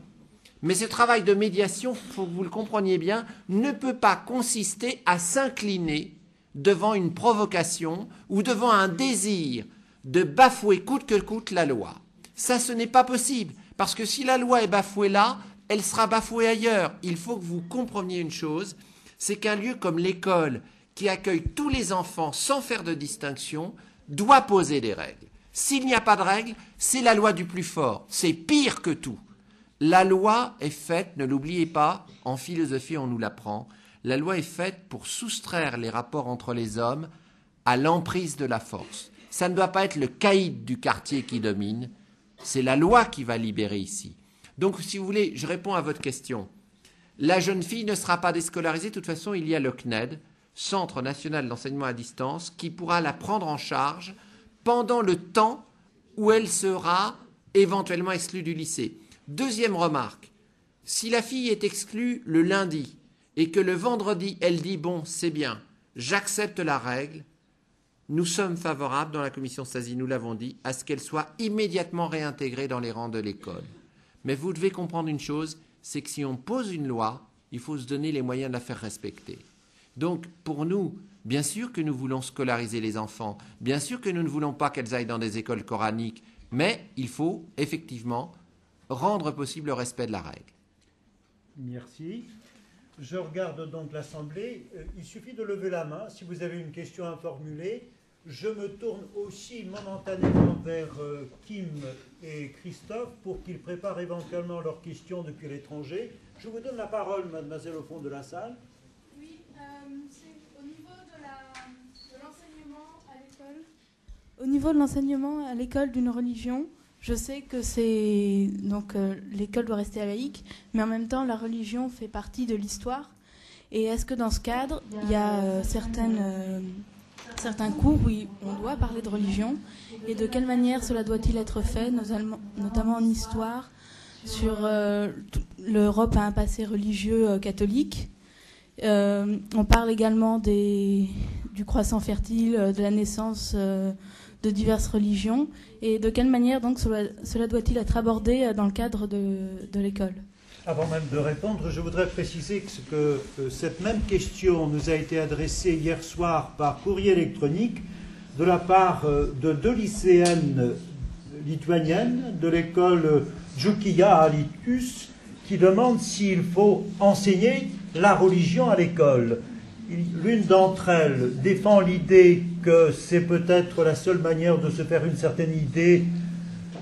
mais ce travail de médiation, faut que vous le compreniez bien, ne peut pas consister à s'incliner devant une provocation ou devant un désir de bafouer coûte que coûte la loi. Ça, ce n'est pas possible, parce que si la loi est bafouée là, elle sera bafouée ailleurs. Il faut que vous compreniez une chose, c'est qu'un lieu comme l'école, qui accueille tous les enfants sans faire de distinction, doit poser des règles. S'il n'y a pas de règles, c'est la loi du plus fort. C'est pire que tout. La loi est faite, ne l'oubliez pas, en philosophie on nous l'apprend, la loi est faite pour soustraire les rapports entre les hommes à l'emprise de la force. Ça ne doit pas être le caïd du quartier qui domine, c'est la loi qui va libérer ici. Donc, si vous voulez, je réponds à votre question. La jeune fille ne sera pas déscolarisée, de toute façon, il y a le CNED, Centre national d'enseignement à distance, qui pourra la prendre en charge pendant le temps où elle sera éventuellement exclue du lycée. Deuxième remarque, si la fille est exclue le lundi et que le vendredi elle dit bon, c'est bien, j'accepte la règle, nous sommes favorables dans la commission SASI, nous l'avons dit, à ce qu'elle soit immédiatement réintégrée dans les rangs de l'école. Mais vous devez comprendre une chose, c'est que si on pose une loi, il faut se donner les moyens de la faire respecter. Donc, pour nous, bien sûr que nous voulons scolariser les enfants, bien sûr que nous ne voulons pas qu'elles aillent dans des écoles coraniques, mais il faut effectivement rendre possible le respect de la règle. Merci. Je regarde donc l'Assemblée. Euh, il suffit de lever la main si vous avez une question à formuler. Je me tourne aussi momentanément vers euh, Kim et Christophe pour qu'ils préparent éventuellement leurs questions depuis l'étranger. Je vous donne la parole, mademoiselle, au fond de la salle. Oui, euh, c'est au niveau de l'enseignement à l'école. Au niveau de l'enseignement à l'école d'une religion, je sais que c'est donc euh, l'école doit rester laïque, mais en même temps la religion fait partie de l'histoire. Et est-ce que dans ce cadre, il y a euh, euh, certains cours où on doit parler de religion? Et de quelle manière cela doit-il être fait, notamment en histoire, sur l'Europe a un passé religieux catholique? on parle également des, du croissant fertile, de la naissance de diverses religions et de quelle manière donc cela, doit-il être abordé euh, dans le cadre de, l'école? Avant même de répondre, je voudrais préciser que, euh, cette même question nous a été adressée hier soir par courrier électronique de la part euh, de deux lycéennes lituaniennes de l'école Jukia à Litus qui demandent s'il faut enseigner la religion à l'école. L'une d'entre elles défend l'idée que c'est peut-être la seule manière de se faire une certaine idée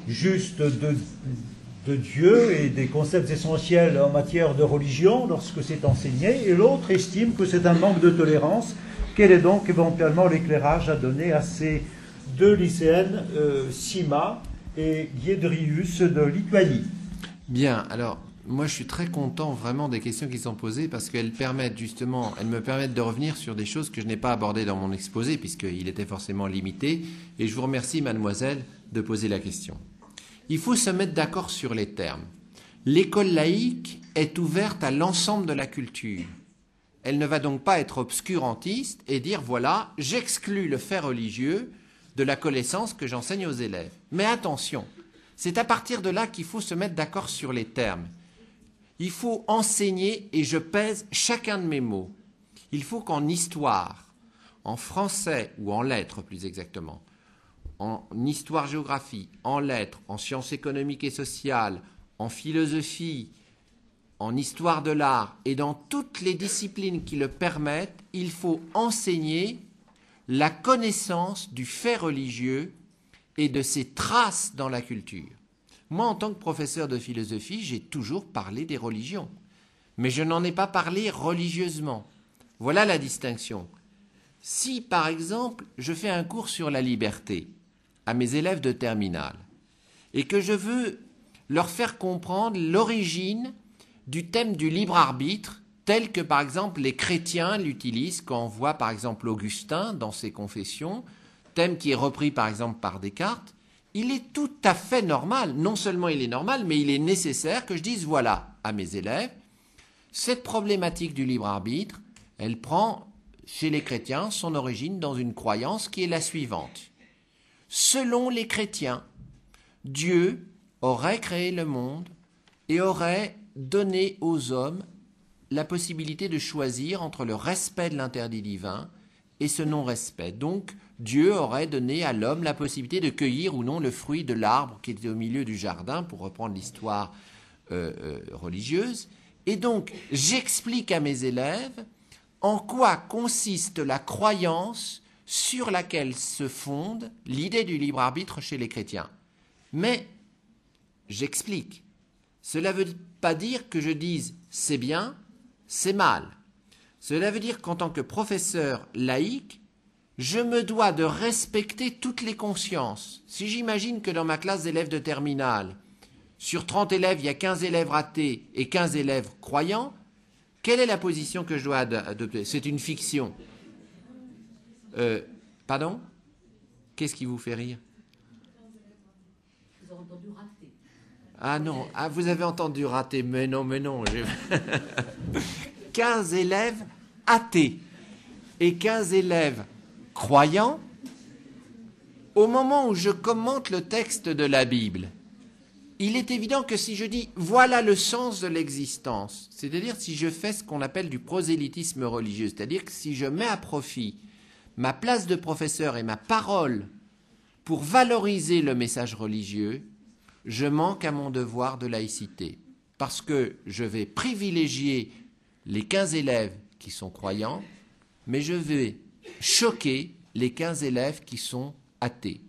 juste de, Dieu et des concepts essentiels en matière de religion lorsque c'est enseigné, et l'autre estime que c'est un manque de tolérance. Quel est donc éventuellement l'éclairage à donner à ces deux lycéennes, euh, Sima et Giedrius de Lituanie? Bien, alors moi, je suis très content vraiment des questions qui sont posées parce qu'elles permettent justement, elles me permettent de revenir sur des choses que je n'ai pas abordées dans mon exposé puisqu'il était forcément limité. Et je vous remercie, mademoiselle, de poser la question. Il faut se mettre d'accord sur les termes. L'école laïque est ouverte à l'ensemble de la culture. Elle ne va donc pas être obscurantiste et dire voilà, j'exclus le fait religieux de la connaissance que j'enseigne aux élèves. Mais attention, c'est à partir de là qu'il faut se mettre d'accord sur les termes. Il faut enseigner, et je pèse chacun de mes mots. Il faut qu'en histoire, en français ou en lettres plus exactement, en histoire-géographie, en lettres, en sciences économiques et sociales, en philosophie, en histoire de l'art et dans toutes les disciplines qui le permettent, il faut enseigner la connaissance du fait religieux et de ses traces dans la culture. Moi, en tant que professeur de philosophie, j'ai toujours parlé des religions, mais je n'en ai pas parlé religieusement. Voilà la distinction. Si, par exemple, je fais un cours sur la liberté à mes élèves de terminale et que je veux leur faire comprendre l'origine du thème du libre arbitre tel que par exemple les chrétiens l'utilisent quand on voit par exemple Augustin dans ses confessions, thème qui est repris par exemple par Descartes, il est tout à fait normal, non seulement il est normal, mais il est nécessaire que je dise voilà à mes élèves, cette problématique du libre arbitre, elle prend chez les chrétiens son origine dans une croyance qui est la suivante. Selon les chrétiens, Dieu aurait créé le monde et aurait donné aux hommes la possibilité de choisir entre le respect de l'interdit divin et ce non-respect. Donc, Dieu aurait donné à l'homme la possibilité de cueillir ou non le fruit de l'arbre qui était au milieu du jardin, pour reprendre l'histoire euh, euh, religieuse. Et donc, j'explique à mes élèves en quoi consiste la croyance sur laquelle se fonde l'idée du libre arbitre chez les chrétiens. Mais j'explique. Cela ne veut pas dire que je dise c'est bien, c'est mal. Cela veut dire qu'en tant que professeur laïque, je me dois de respecter toutes les consciences. Si j'imagine que dans ma classe d'élèves de terminale, sur 30 élèves, il y a 15 élèves ratés et 15 élèves croyants, quelle est la position que je dois adopter? C'est une fiction. Euh, pardon? Qu'est-ce qui vous fait rire? Ah non, ah, vous avez entendu rater, mais non, mais non. 15 élèves athées et 15 élèves croyants. Au moment où je commente le texte de la Bible, il est évident que si je dis voilà le sens de l'existence, c'est-à-dire si je fais ce qu'on appelle du prosélytisme religieux, c'est-à-dire que si je mets à profit ma place de professeur et ma parole pour valoriser le message religieux, je manque à mon devoir de laïcité, parce que je vais privilégier les 15 élèves qui sont croyants, mais je vais choquer les 15 élèves qui sont athées.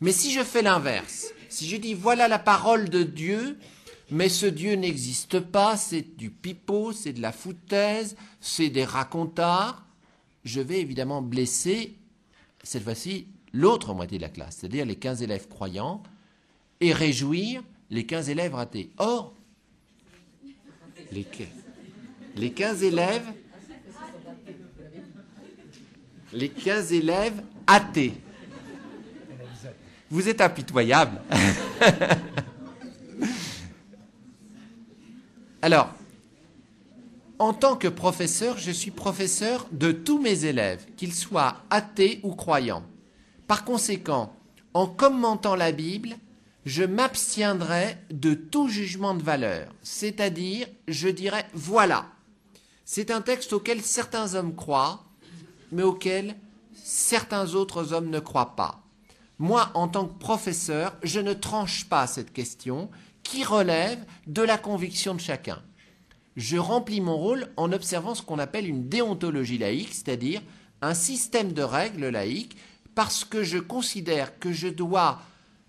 Mais si je fais l'inverse, si je dis voilà la parole de Dieu, mais ce Dieu n'existe pas, c'est du pipeau, c'est de la foutaise, c'est des racontards, je vais évidemment blesser, cette fois-ci, l'autre moitié de la classe, c'est-à-dire les 15 élèves croyants, et réjouir les 15 élèves ratés. Or, les, les 15 élèves, les 15 élèves athées. Vous êtes impitoyable. Alors, en tant que professeur, je suis professeur de tous mes élèves, qu'ils soient athées ou croyants. Par conséquent, en commentant la Bible, je m'abstiendrai de tout jugement de valeur, c'est-à-dire je dirais voilà, c'est un texte auquel certains hommes croient, mais auquel certains autres hommes ne croient pas. Moi, en tant que professeur, je ne tranche pas cette question qui relève de la conviction de chacun. Je remplis mon rôle en observant ce qu'on appelle une déontologie laïque, c'est-à-dire un système de règles laïques, parce que je considère que je dois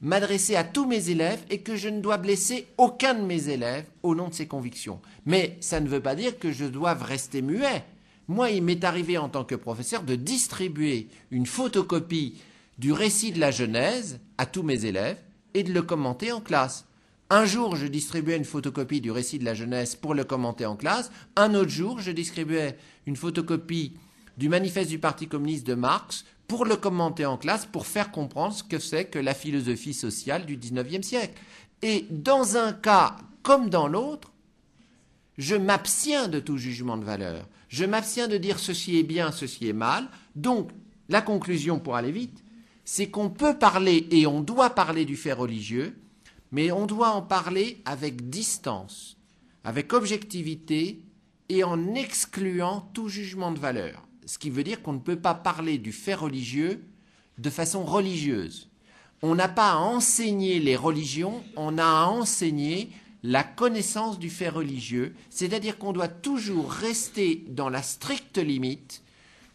m'adresser à tous mes élèves et que je ne dois blesser aucun de mes élèves au nom de ses convictions. Mais ça ne veut pas dire que je doive rester muet. Moi, il m'est arrivé en tant que professeur de distribuer une photocopie du récit de la Genèse à tous mes élèves et de le commenter en classe. Un jour, je distribuais une photocopie du récit de la jeunesse pour le commenter en classe. Un autre jour, je distribuais une photocopie du manifeste du Parti communiste de Marx pour le commenter en classe, pour faire comprendre ce que c'est que la philosophie sociale du XIXe siècle. Et dans un cas comme dans l'autre, je m'abstiens de tout jugement de valeur. Je m'abstiens de dire ceci est bien, ceci est mal. Donc, la conclusion, pour aller vite, c'est qu'on peut parler et on doit parler du fait religieux, mais on doit en parler avec distance, avec objectivité et en excluant tout jugement de valeur. Ce qui veut dire qu'on ne peut pas parler du fait religieux de façon religieuse. On n'a pas à enseigner les religions, on a à enseigner la connaissance du fait religieux, c'est-à-dire qu'on doit toujours rester dans la stricte limite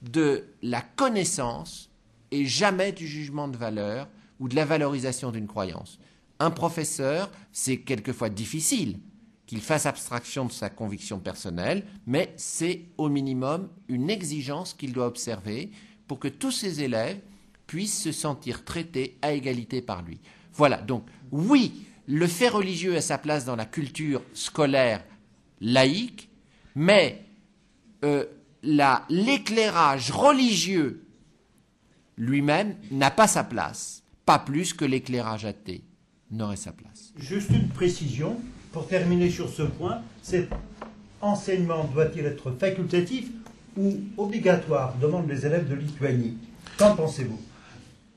de la connaissance et jamais du jugement de valeur ou de la valorisation d'une croyance. Un professeur, c'est quelquefois difficile qu'il fasse abstraction de sa conviction personnelle, mais c'est au minimum une exigence qu'il doit observer pour que tous ses élèves puissent se sentir traités à égalité par lui. Voilà, donc oui, le fait religieux a sa place dans la culture scolaire laïque, mais euh, l'éclairage religieux lui-même n'a pas sa place, pas plus que l'éclairage athée n'aurait sa place. Juste une précision, pour terminer sur ce point, cet enseignement doit-il être facultatif ou obligatoire demandent les élèves de Lituanie. Qu'en pensez-vous?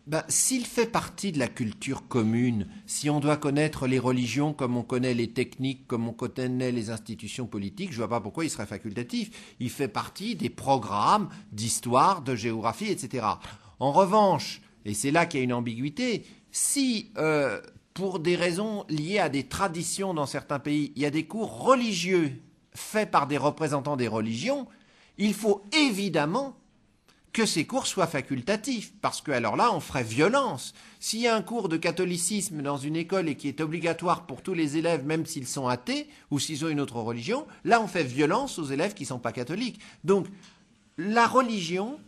Ben, S'il fait partie de la culture commune, si on doit connaître les religions comme on connaît les techniques, comme on connaît les institutions politiques, je ne vois pas pourquoi il serait facultatif. Il fait partie des programmes d'histoire, de géographie, etc. En revanche, et c'est là qu'il y a une ambiguïté, si euh, pour des raisons liées à des traditions dans certains pays, il y a des cours religieux faits par des représentants des religions, il faut évidemment que ces cours soient facultatifs, parce que alors là, on ferait violence. S'il y a un cours de catholicisme dans une école et qui est obligatoire pour tous les élèves, même s'ils sont athées ou s'ils ont une autre religion, là, on fait violence aux élèves qui ne sont pas catholiques. Donc, la religion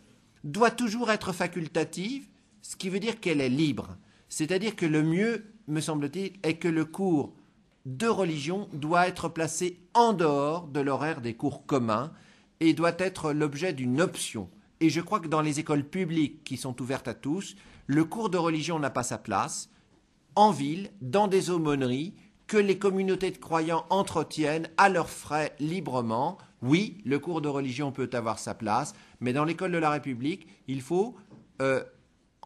doit toujours être facultative, ce qui veut dire qu'elle est libre. C'est-à-dire que le mieux, me semble-t-il, est que le cours de religion doit être placé en dehors de l'horaire des cours communs et doit être l'objet d'une option. Et je crois que dans les écoles publiques qui sont ouvertes à tous, le cours de religion n'a pas sa place. En ville, dans des aumôneries, que les communautés de croyants entretiennent à leurs frais librement. Oui, le cours de religion peut avoir sa place, mais dans l'école de la République, il faut euh,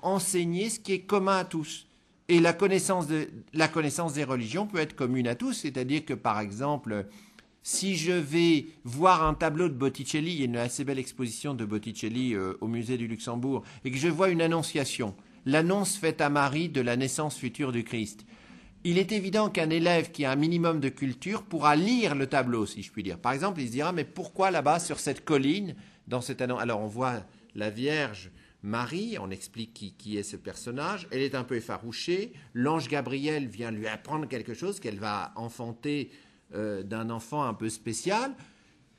enseigner ce qui est commun à tous. Et la connaissance, de, la connaissance des religions peut être commune à tous, c'est-à-dire que par exemple, si je vais voir un tableau de Botticelli, il y a une assez belle exposition de Botticelli euh, au musée du Luxembourg, et que je vois une annonciation, l'annonce faite à Marie de la naissance future du Christ, il est évident qu'un élève qui a un minimum de culture pourra lire le tableau, si je puis dire. Par exemple, il se dira, mais pourquoi là-bas, sur cette colline, dans cette annonce Alors on voit la Vierge Marie, on explique qui, est ce personnage, elle est un peu effarouchée, l'ange Gabriel vient lui apprendre quelque chose qu'elle va enfanter euh, d'un enfant un peu spécial.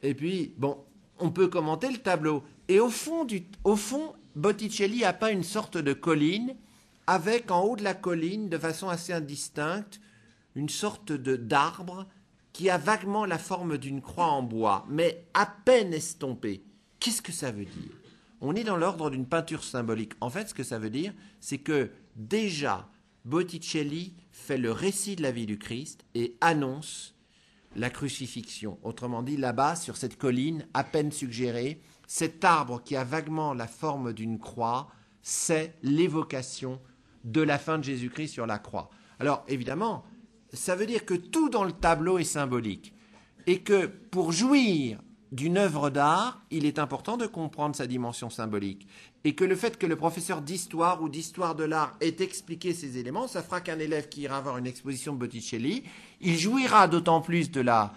Et puis, bon, on peut commenter le tableau. Et au fond, du, au fond Botticelli a pas une sorte de colline avec en haut de la colline, de façon assez indistincte, une sorte de d'arbre qui a vaguement la forme d'une croix en bois, mais à peine estompée. Qu'est-ce que ça veut dire? On est dans l'ordre d'une peinture symbolique. En fait, ce que ça veut dire, c'est que déjà, Botticelli fait le récit de la vie du Christ et annonce la crucifixion. Autrement dit, là-bas, sur cette colline, à peine suggérée, cet arbre qui a vaguement la forme d'une croix, c'est l'évocation de la fin de Jésus-Christ sur la croix. Alors, évidemment, ça veut dire que tout dans le tableau est symbolique. Et que pour jouir d'une œuvre d'art, il est important de comprendre sa dimension symbolique. Et que le fait que le professeur d'histoire ou d'histoire de l'art ait expliqué ces éléments, ça fera qu'un élève qui ira voir une exposition de Botticelli, il jouira d'autant plus de la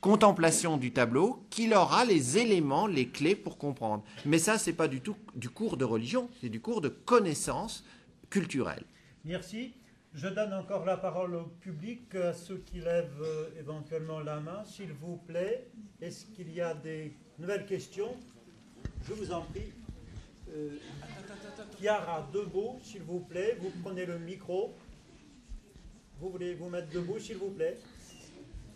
contemplation du tableau qu'il aura les éléments, les clés pour comprendre. Mais ça, ce n'est pas du tout du cours de religion, c'est du cours de connaissance culturelle. Merci. Je donne encore la parole au public, à ceux qui lèvent euh, éventuellement la main, s'il vous plaît. Est-ce qu'il y a des nouvelles questions? Je vous en prie. Euh, Chiara Debout, s'il vous plaît, vous prenez le micro. vous voulez vous mettre debout, s'il vous plaît?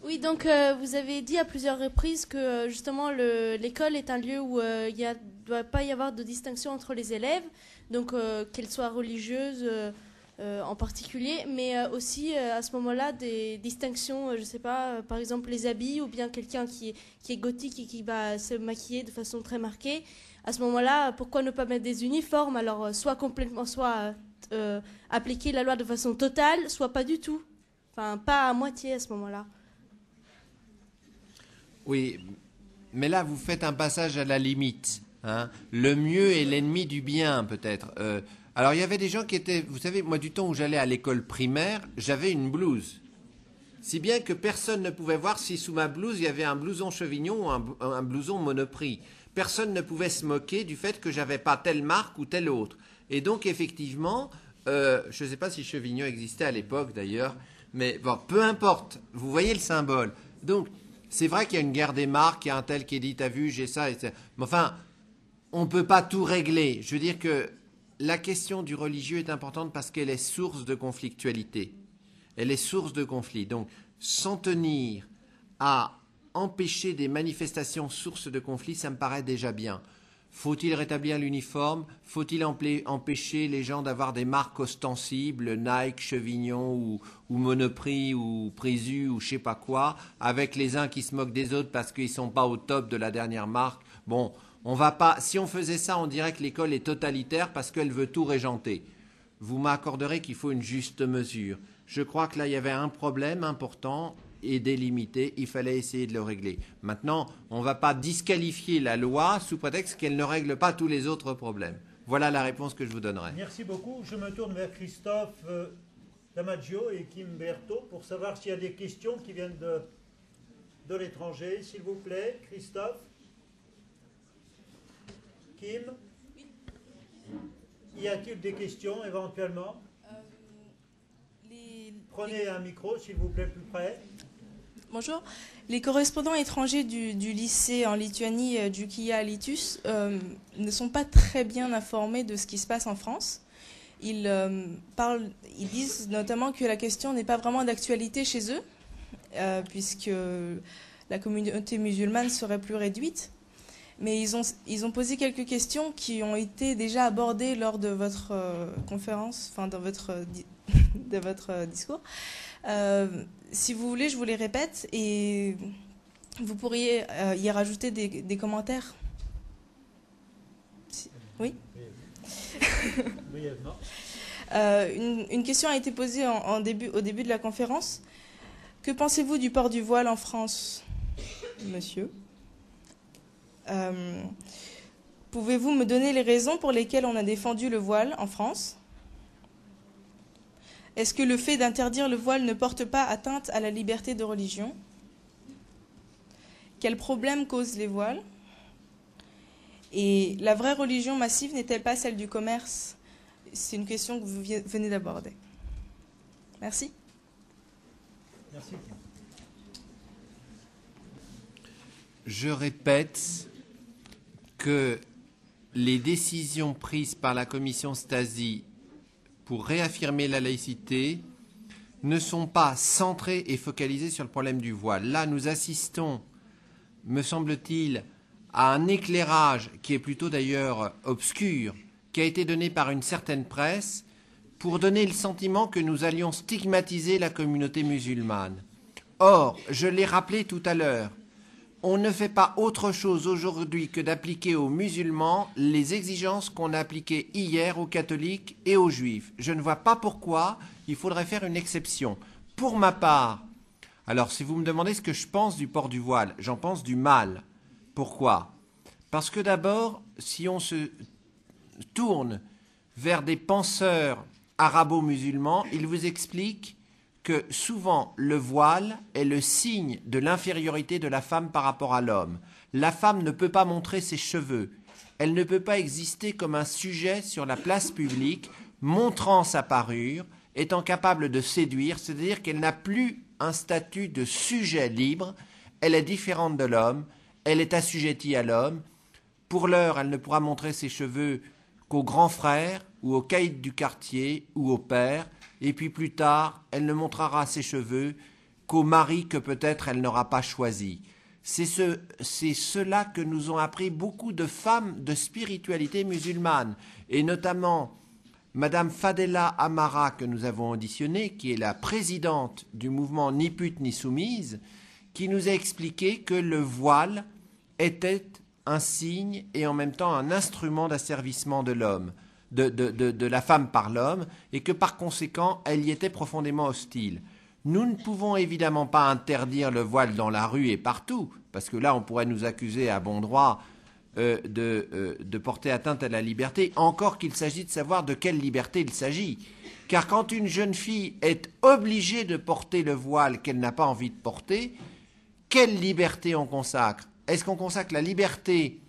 Oui, donc euh, vous avez dit à plusieurs reprises que euh, justement le- l'école est un lieu où euh, il ne doit pas y avoir de distinction entre les élèves, donc euh, qu'elles soient religieuses euh, euh, en particulier, mais euh, aussi euh, à ce moment-là des distinctions, euh, je ne sais pas, euh, par exemple les habits ou bien quelqu'un qui est, qui est gothique et qui va se maquiller de façon très marquée. À ce moment-là, pourquoi ne pas mettre des uniformes? Alors, euh, soit complètement, soit euh, euh, appliquer la loi de façon totale, soit pas du tout. Enfin, pas à moitié à ce moment-là. Oui, mais là, vous faites un passage à la limite. hein. Le mieux est l'ennemi du bien, peut-être. Euh, alors, il y avait des gens qui étaient. Vous savez, moi, du temps où j'allais à l'école primaire, j'avais une blouse. Si bien que personne ne pouvait voir si sous ma blouse il y avait un blouson chevignon ou un, un blouson monoprix. Personne ne pouvait se moquer du fait que j'avais pas telle marque ou telle autre. Et donc effectivement, euh, je ne sais pas si chevignon existait à l'époque d'ailleurs, mais bon, peu importe. Vous voyez le symbole. Donc c'est vrai qu'il y a une guerre des marques, il y a un tel qui dit, t'as vu, j'ai ça, etc. Mais enfin, on ne peut pas tout régler. Je veux dire que la question du religieux est importante parce qu'elle est source de conflictualité. Elle est source de conflit. Donc, s'en tenir à empêcher des manifestations sources de conflit, ça me paraît déjà bien. Faut-il rétablir l'uniforme? Faut-il empêcher les gens d'avoir des marques ostensibles, Nike, Chevignon ou, Monoprix ou Prisu ou je sais pas quoi, avec les uns qui se moquent des autres parce qu'ils sont pas au top de la dernière marque? Bon, on va pas. Si on faisait ça, on dirait que l'école est totalitaire parce qu'elle veut tout régenter. Vous m'accorderez qu'il faut une juste mesure. Je crois que là, il y avait un problème important et délimité. Il fallait essayer de le régler. Maintenant, on ne va pas disqualifier la loi sous prétexte qu'elle ne règle pas tous les autres problèmes. Voilà la réponse que je vous donnerai. Merci beaucoup. Je me tourne vers Christophe euh, Damaggio et Kim Berthaud pour savoir s'il y a des questions qui viennent de l'étranger. S'il vous plaît, Christophe. Kim Y a-t-il des questions éventuellement? Prenez un micro, s'il vous plaît, plus près. Bonjour. Les correspondants étrangers du, du lycée en Lituanie euh, du Kia Litus euh, ne sont pas très bien informés de ce qui se passe en France. Ils, euh, parlent, ils disent notamment que la question n'est pas vraiment d'actualité chez eux, euh, puisque la communauté musulmane serait plus réduite. Mais ils ont, ils ont posé quelques questions qui ont été déjà abordées lors de votre euh, conférence, enfin dans votre, euh, de votre euh, discours. Euh, si vous voulez, je vous les répète et vous pourriez euh, y rajouter des, des commentaires. Si- Oui une, une question a été posée en, en début, au début de la conférence. Que pensez-vous du port du voile en France, monsieur? Euh, Pouvez-vous me donner les raisons pour lesquelles on a défendu le voile en France? Est-ce que le fait d'interdire le voile ne porte pas atteinte à la liberté de religion? Quels problèmes causent les voiles? Et la vraie religion massive n'est-elle pas celle du commerce? C'est une question que vous venez d'aborder. Merci. Merci. Je répète que les décisions prises par la commission Stasi pour réaffirmer la laïcité ne sont pas centrées et focalisées sur le problème du voile. Là, nous assistons, me semble-t-il, à un éclairage qui est plutôt d'ailleurs obscur, qui a été donné par une certaine presse pour donner le sentiment que nous allions stigmatiser la communauté musulmane. Or, je l'ai rappelé tout à l'heure, on ne fait pas autre chose aujourd'hui que d'appliquer aux musulmans les exigences qu'on a appliquées hier aux catholiques et aux juifs. Je ne vois pas pourquoi il faudrait faire une exception. Pour ma part, alors si vous me demandez ce que je pense du port du voile, j'en pense du mal. Pourquoi? Parce que d'abord, si on se tourne vers des penseurs arabo-musulmans, ils vous expliquent que souvent le voile est le signe de l'infériorité de la femme par rapport à l'homme. La femme ne peut pas montrer ses cheveux. Elle ne peut pas exister comme un sujet sur la place publique, montrant sa parure, étant capable de séduire, c'est-à-dire qu'elle n'a plus un statut de sujet libre, elle est différente de l'homme, elle est assujettie à l'homme. Pour l'heure, elle ne pourra montrer ses cheveux qu'au grand frère ou au caïd du quartier ou au père. Et puis plus tard, elle ne montrera ses cheveux qu'au mari que peut-être elle n'aura pas choisi. C'est ce, cela que nous ont appris beaucoup de femmes de spiritualité musulmane, et notamment Madame Fadela Amara que nous avons auditionnée, qui est la présidente du mouvement Ni pute ni soumise, qui nous a expliqué que le voile était un signe et en même temps un instrument d'asservissement de l'homme, de, de, la femme par l'homme, et que par conséquent elle y était profondément hostile. Nous ne pouvons évidemment pas interdire le voile dans la rue et partout, parce que là on pourrait nous accuser à bon droit euh, euh, de, porter atteinte à la liberté, encore qu'il s'agit de savoir de quelle liberté il s'agit. Car quand une jeune fille est obligée de porter le voile qu'elle n'a pas envie de porter, quelle liberté on consacre? Est-ce qu'on consacre la liberté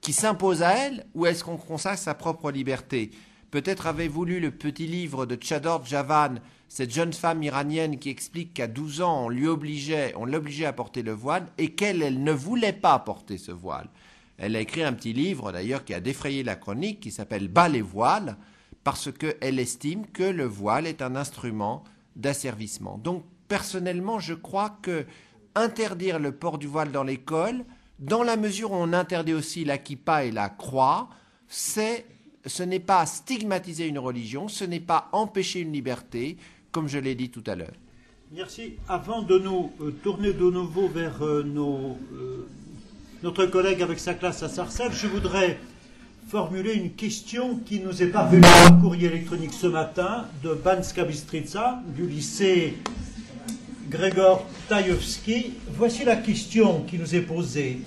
qui s'impose à elle ou est-ce qu'on consacre sa propre liberté? Peut-être avez-vous lu le petit livre de Chador Javan cette jeune femme iranienne qui explique qu'à 12 ans, on lui obligeait, on l'obligeait à porter le voile et qu'elle, elle ne voulait pas porter ce voile. Elle a écrit un petit livre d'ailleurs qui a défrayé la chronique qui s'appelle Bas les voiles parce qu'elle estime que le voile est un instrument d'asservissement. Donc personnellement, je crois que interdire le port du voile dans l'école, dans la mesure où on interdit aussi la kippa et la croix, c'est ce n'est pas stigmatiser une religion, ce n'est pas empêcher une liberté, comme je l'ai dit tout à l'heure. Merci. Avant de nous euh, tourner de nouveau vers euh, euh, notre collègue avec sa classe à Sarcelles, je voudrais formuler une question qui nous est parvenue par courrier électronique ce matin de Banska Bistrica, du lycée Grégor Tajewski. Voici la question qui nous est posée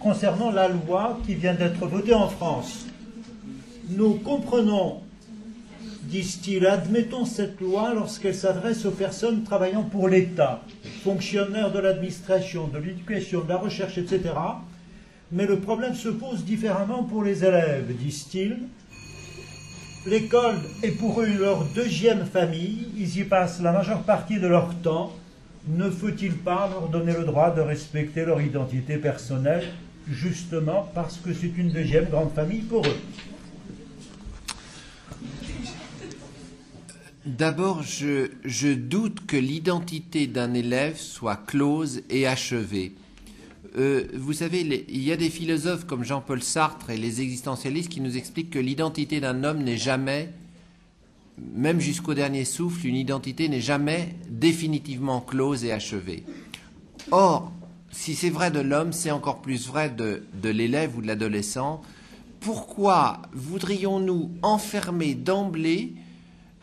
concernant la loi qui vient d'être votée en France. Nous comprenons disent-ils, admettons cette loi lorsqu'elle s'adresse aux personnes travaillant pour l'État, fonctionnaires de l'administration, de l'éducation, de la recherche, etc. Mais le problème se pose différemment pour les élèves, disent-ils. L'école est pour eux leur deuxième famille, ils y passent la majeure partie de leur temps. Ne faut-il pas leur donner le droit de respecter leur identité personnelle, justement parce que c'est une deuxième grande famille pour eux? D'abord, je, doute que l'identité d'un élève soit close et achevée. Euh, vous savez, il y a des philosophes comme Jean-Paul Sartre et les existentialistes qui nous expliquent que l'identité d'un homme n'est jamais, même jusqu'au dernier souffle, une identité n'est jamais définitivement close et achevée. Or, si c'est vrai de l'homme, c'est encore plus vrai de l'élève ou de l'adolescent. Pourquoi voudrions-nous enfermer d'emblée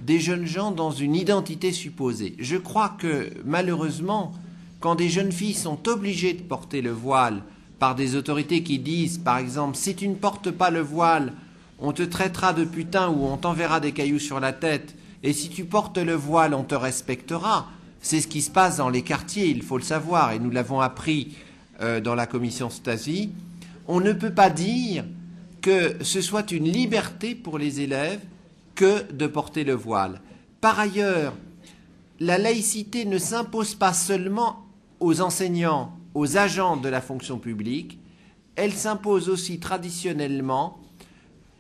des jeunes gens dans une identité supposée? Je crois que malheureusement, quand des jeunes filles sont obligées de porter le voile par des autorités qui disent, par exemple, si tu ne portes pas le voile, on te traitera de putain ou on t'enverra des cailloux sur la tête, et si tu portes le voile, on te respectera. C'est ce qui se passe dans les quartiers, il faut le savoir, et nous l'avons appris euh, dans la commission Stasi. On ne peut pas dire que ce soit une liberté pour les élèves que de porter le voile. Par ailleurs, la laïcité ne s'impose pas seulement aux enseignants, aux agents de la fonction publique, elle s'impose aussi traditionnellement,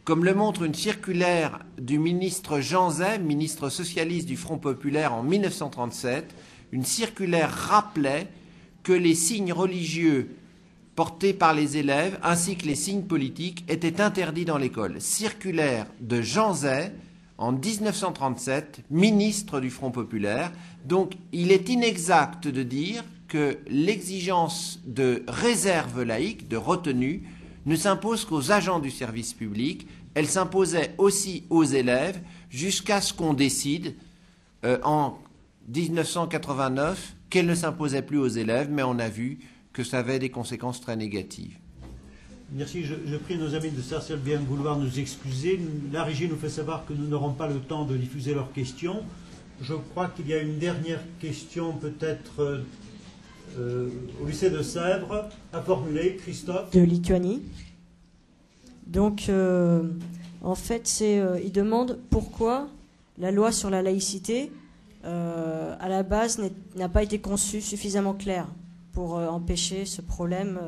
comme le montre une circulaire du ministre Jean Zay, ministre socialiste du Front populaire en 1937, une circulaire rappelait que les signes religieux portés par les élèves ainsi que les signes politiques étaient interdits dans l'école. Circulaire de Jean Zay, en 1937 ministre du Front populaire. Donc il est inexact de dire que l'exigence de réserve laïque, de retenue, ne s'impose qu'aux agents du service public, elle s'imposait aussi aux élèves jusqu'à ce qu'on décide euh, en 1989 qu'elle ne s'imposait plus aux élèves, mais on a vu que ça avait des conséquences très négatives. Merci. Je, prie nos amis de Sarcelles bien vouloir nous excuser. La régie nous fait savoir que nous n'aurons pas le temps de diffuser leurs questions. Je crois qu'il y a une dernière question peut-être euh, au lycée de Sèvres à formuler. Christophe De Lituanie. Donc, euh, en fait, c'est, euh, il demande pourquoi la loi sur la laïcité, à la base, n'a pas été conçue suffisamment claire pour empêcher ce problème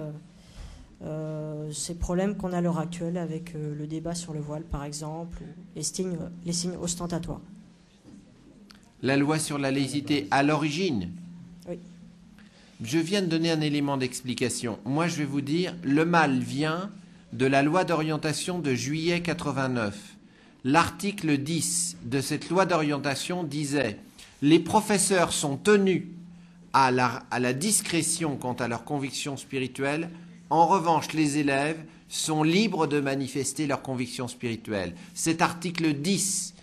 euh, ces problèmes qu'on a à l'heure actuelle avec euh, le débat sur le voile, par exemple, les signes, les signes ostentatoires. La loi sur la laïcité à l'origine. Oui. Je viens de donner un élément d'explication. Moi, je vais vous dire, le mal vient de la loi d'orientation de juillet 89. L'article 10 de cette loi d'orientation disait les professeurs sont tenus à la, discrétion quant à leurs convictions spirituelles. En revanche, les élèves sont libres de manifester leurs convictions spirituelles. Cet article 10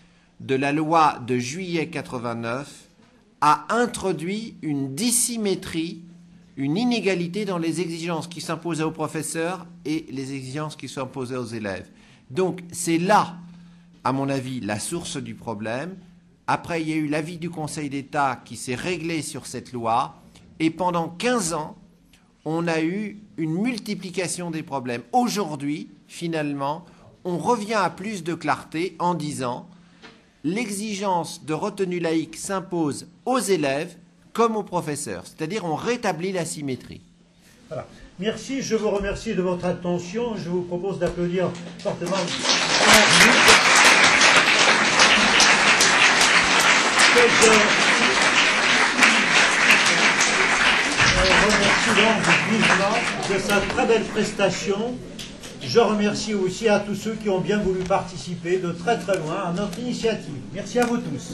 de la loi de juillet 89 a introduit une dissymétrie, une inégalité dans les exigences qui s'imposaient aux professeurs et les exigences qui imposées aux élèves. Donc c'est là, à mon avis, la source du problème. Après, il y a eu l'avis du Conseil d'État qui s'est réglé sur cette loi. Et pendant 15 ans, on a eu une multiplication des problèmes. Aujourd'hui, finalement, on revient à plus de clarté en disant l'exigence de retenue laïque s'impose aux élèves comme aux professeurs. C'est-à-dire on rétablit la symétrie. Voilà. Merci, je vous remercie de votre attention. Je vous propose d'applaudir fortement. Je remercie donc de sa très belle prestation. Je remercie aussi à tous ceux qui ont bien voulu participer de très très loin à notre initiative. Merci à vous tous.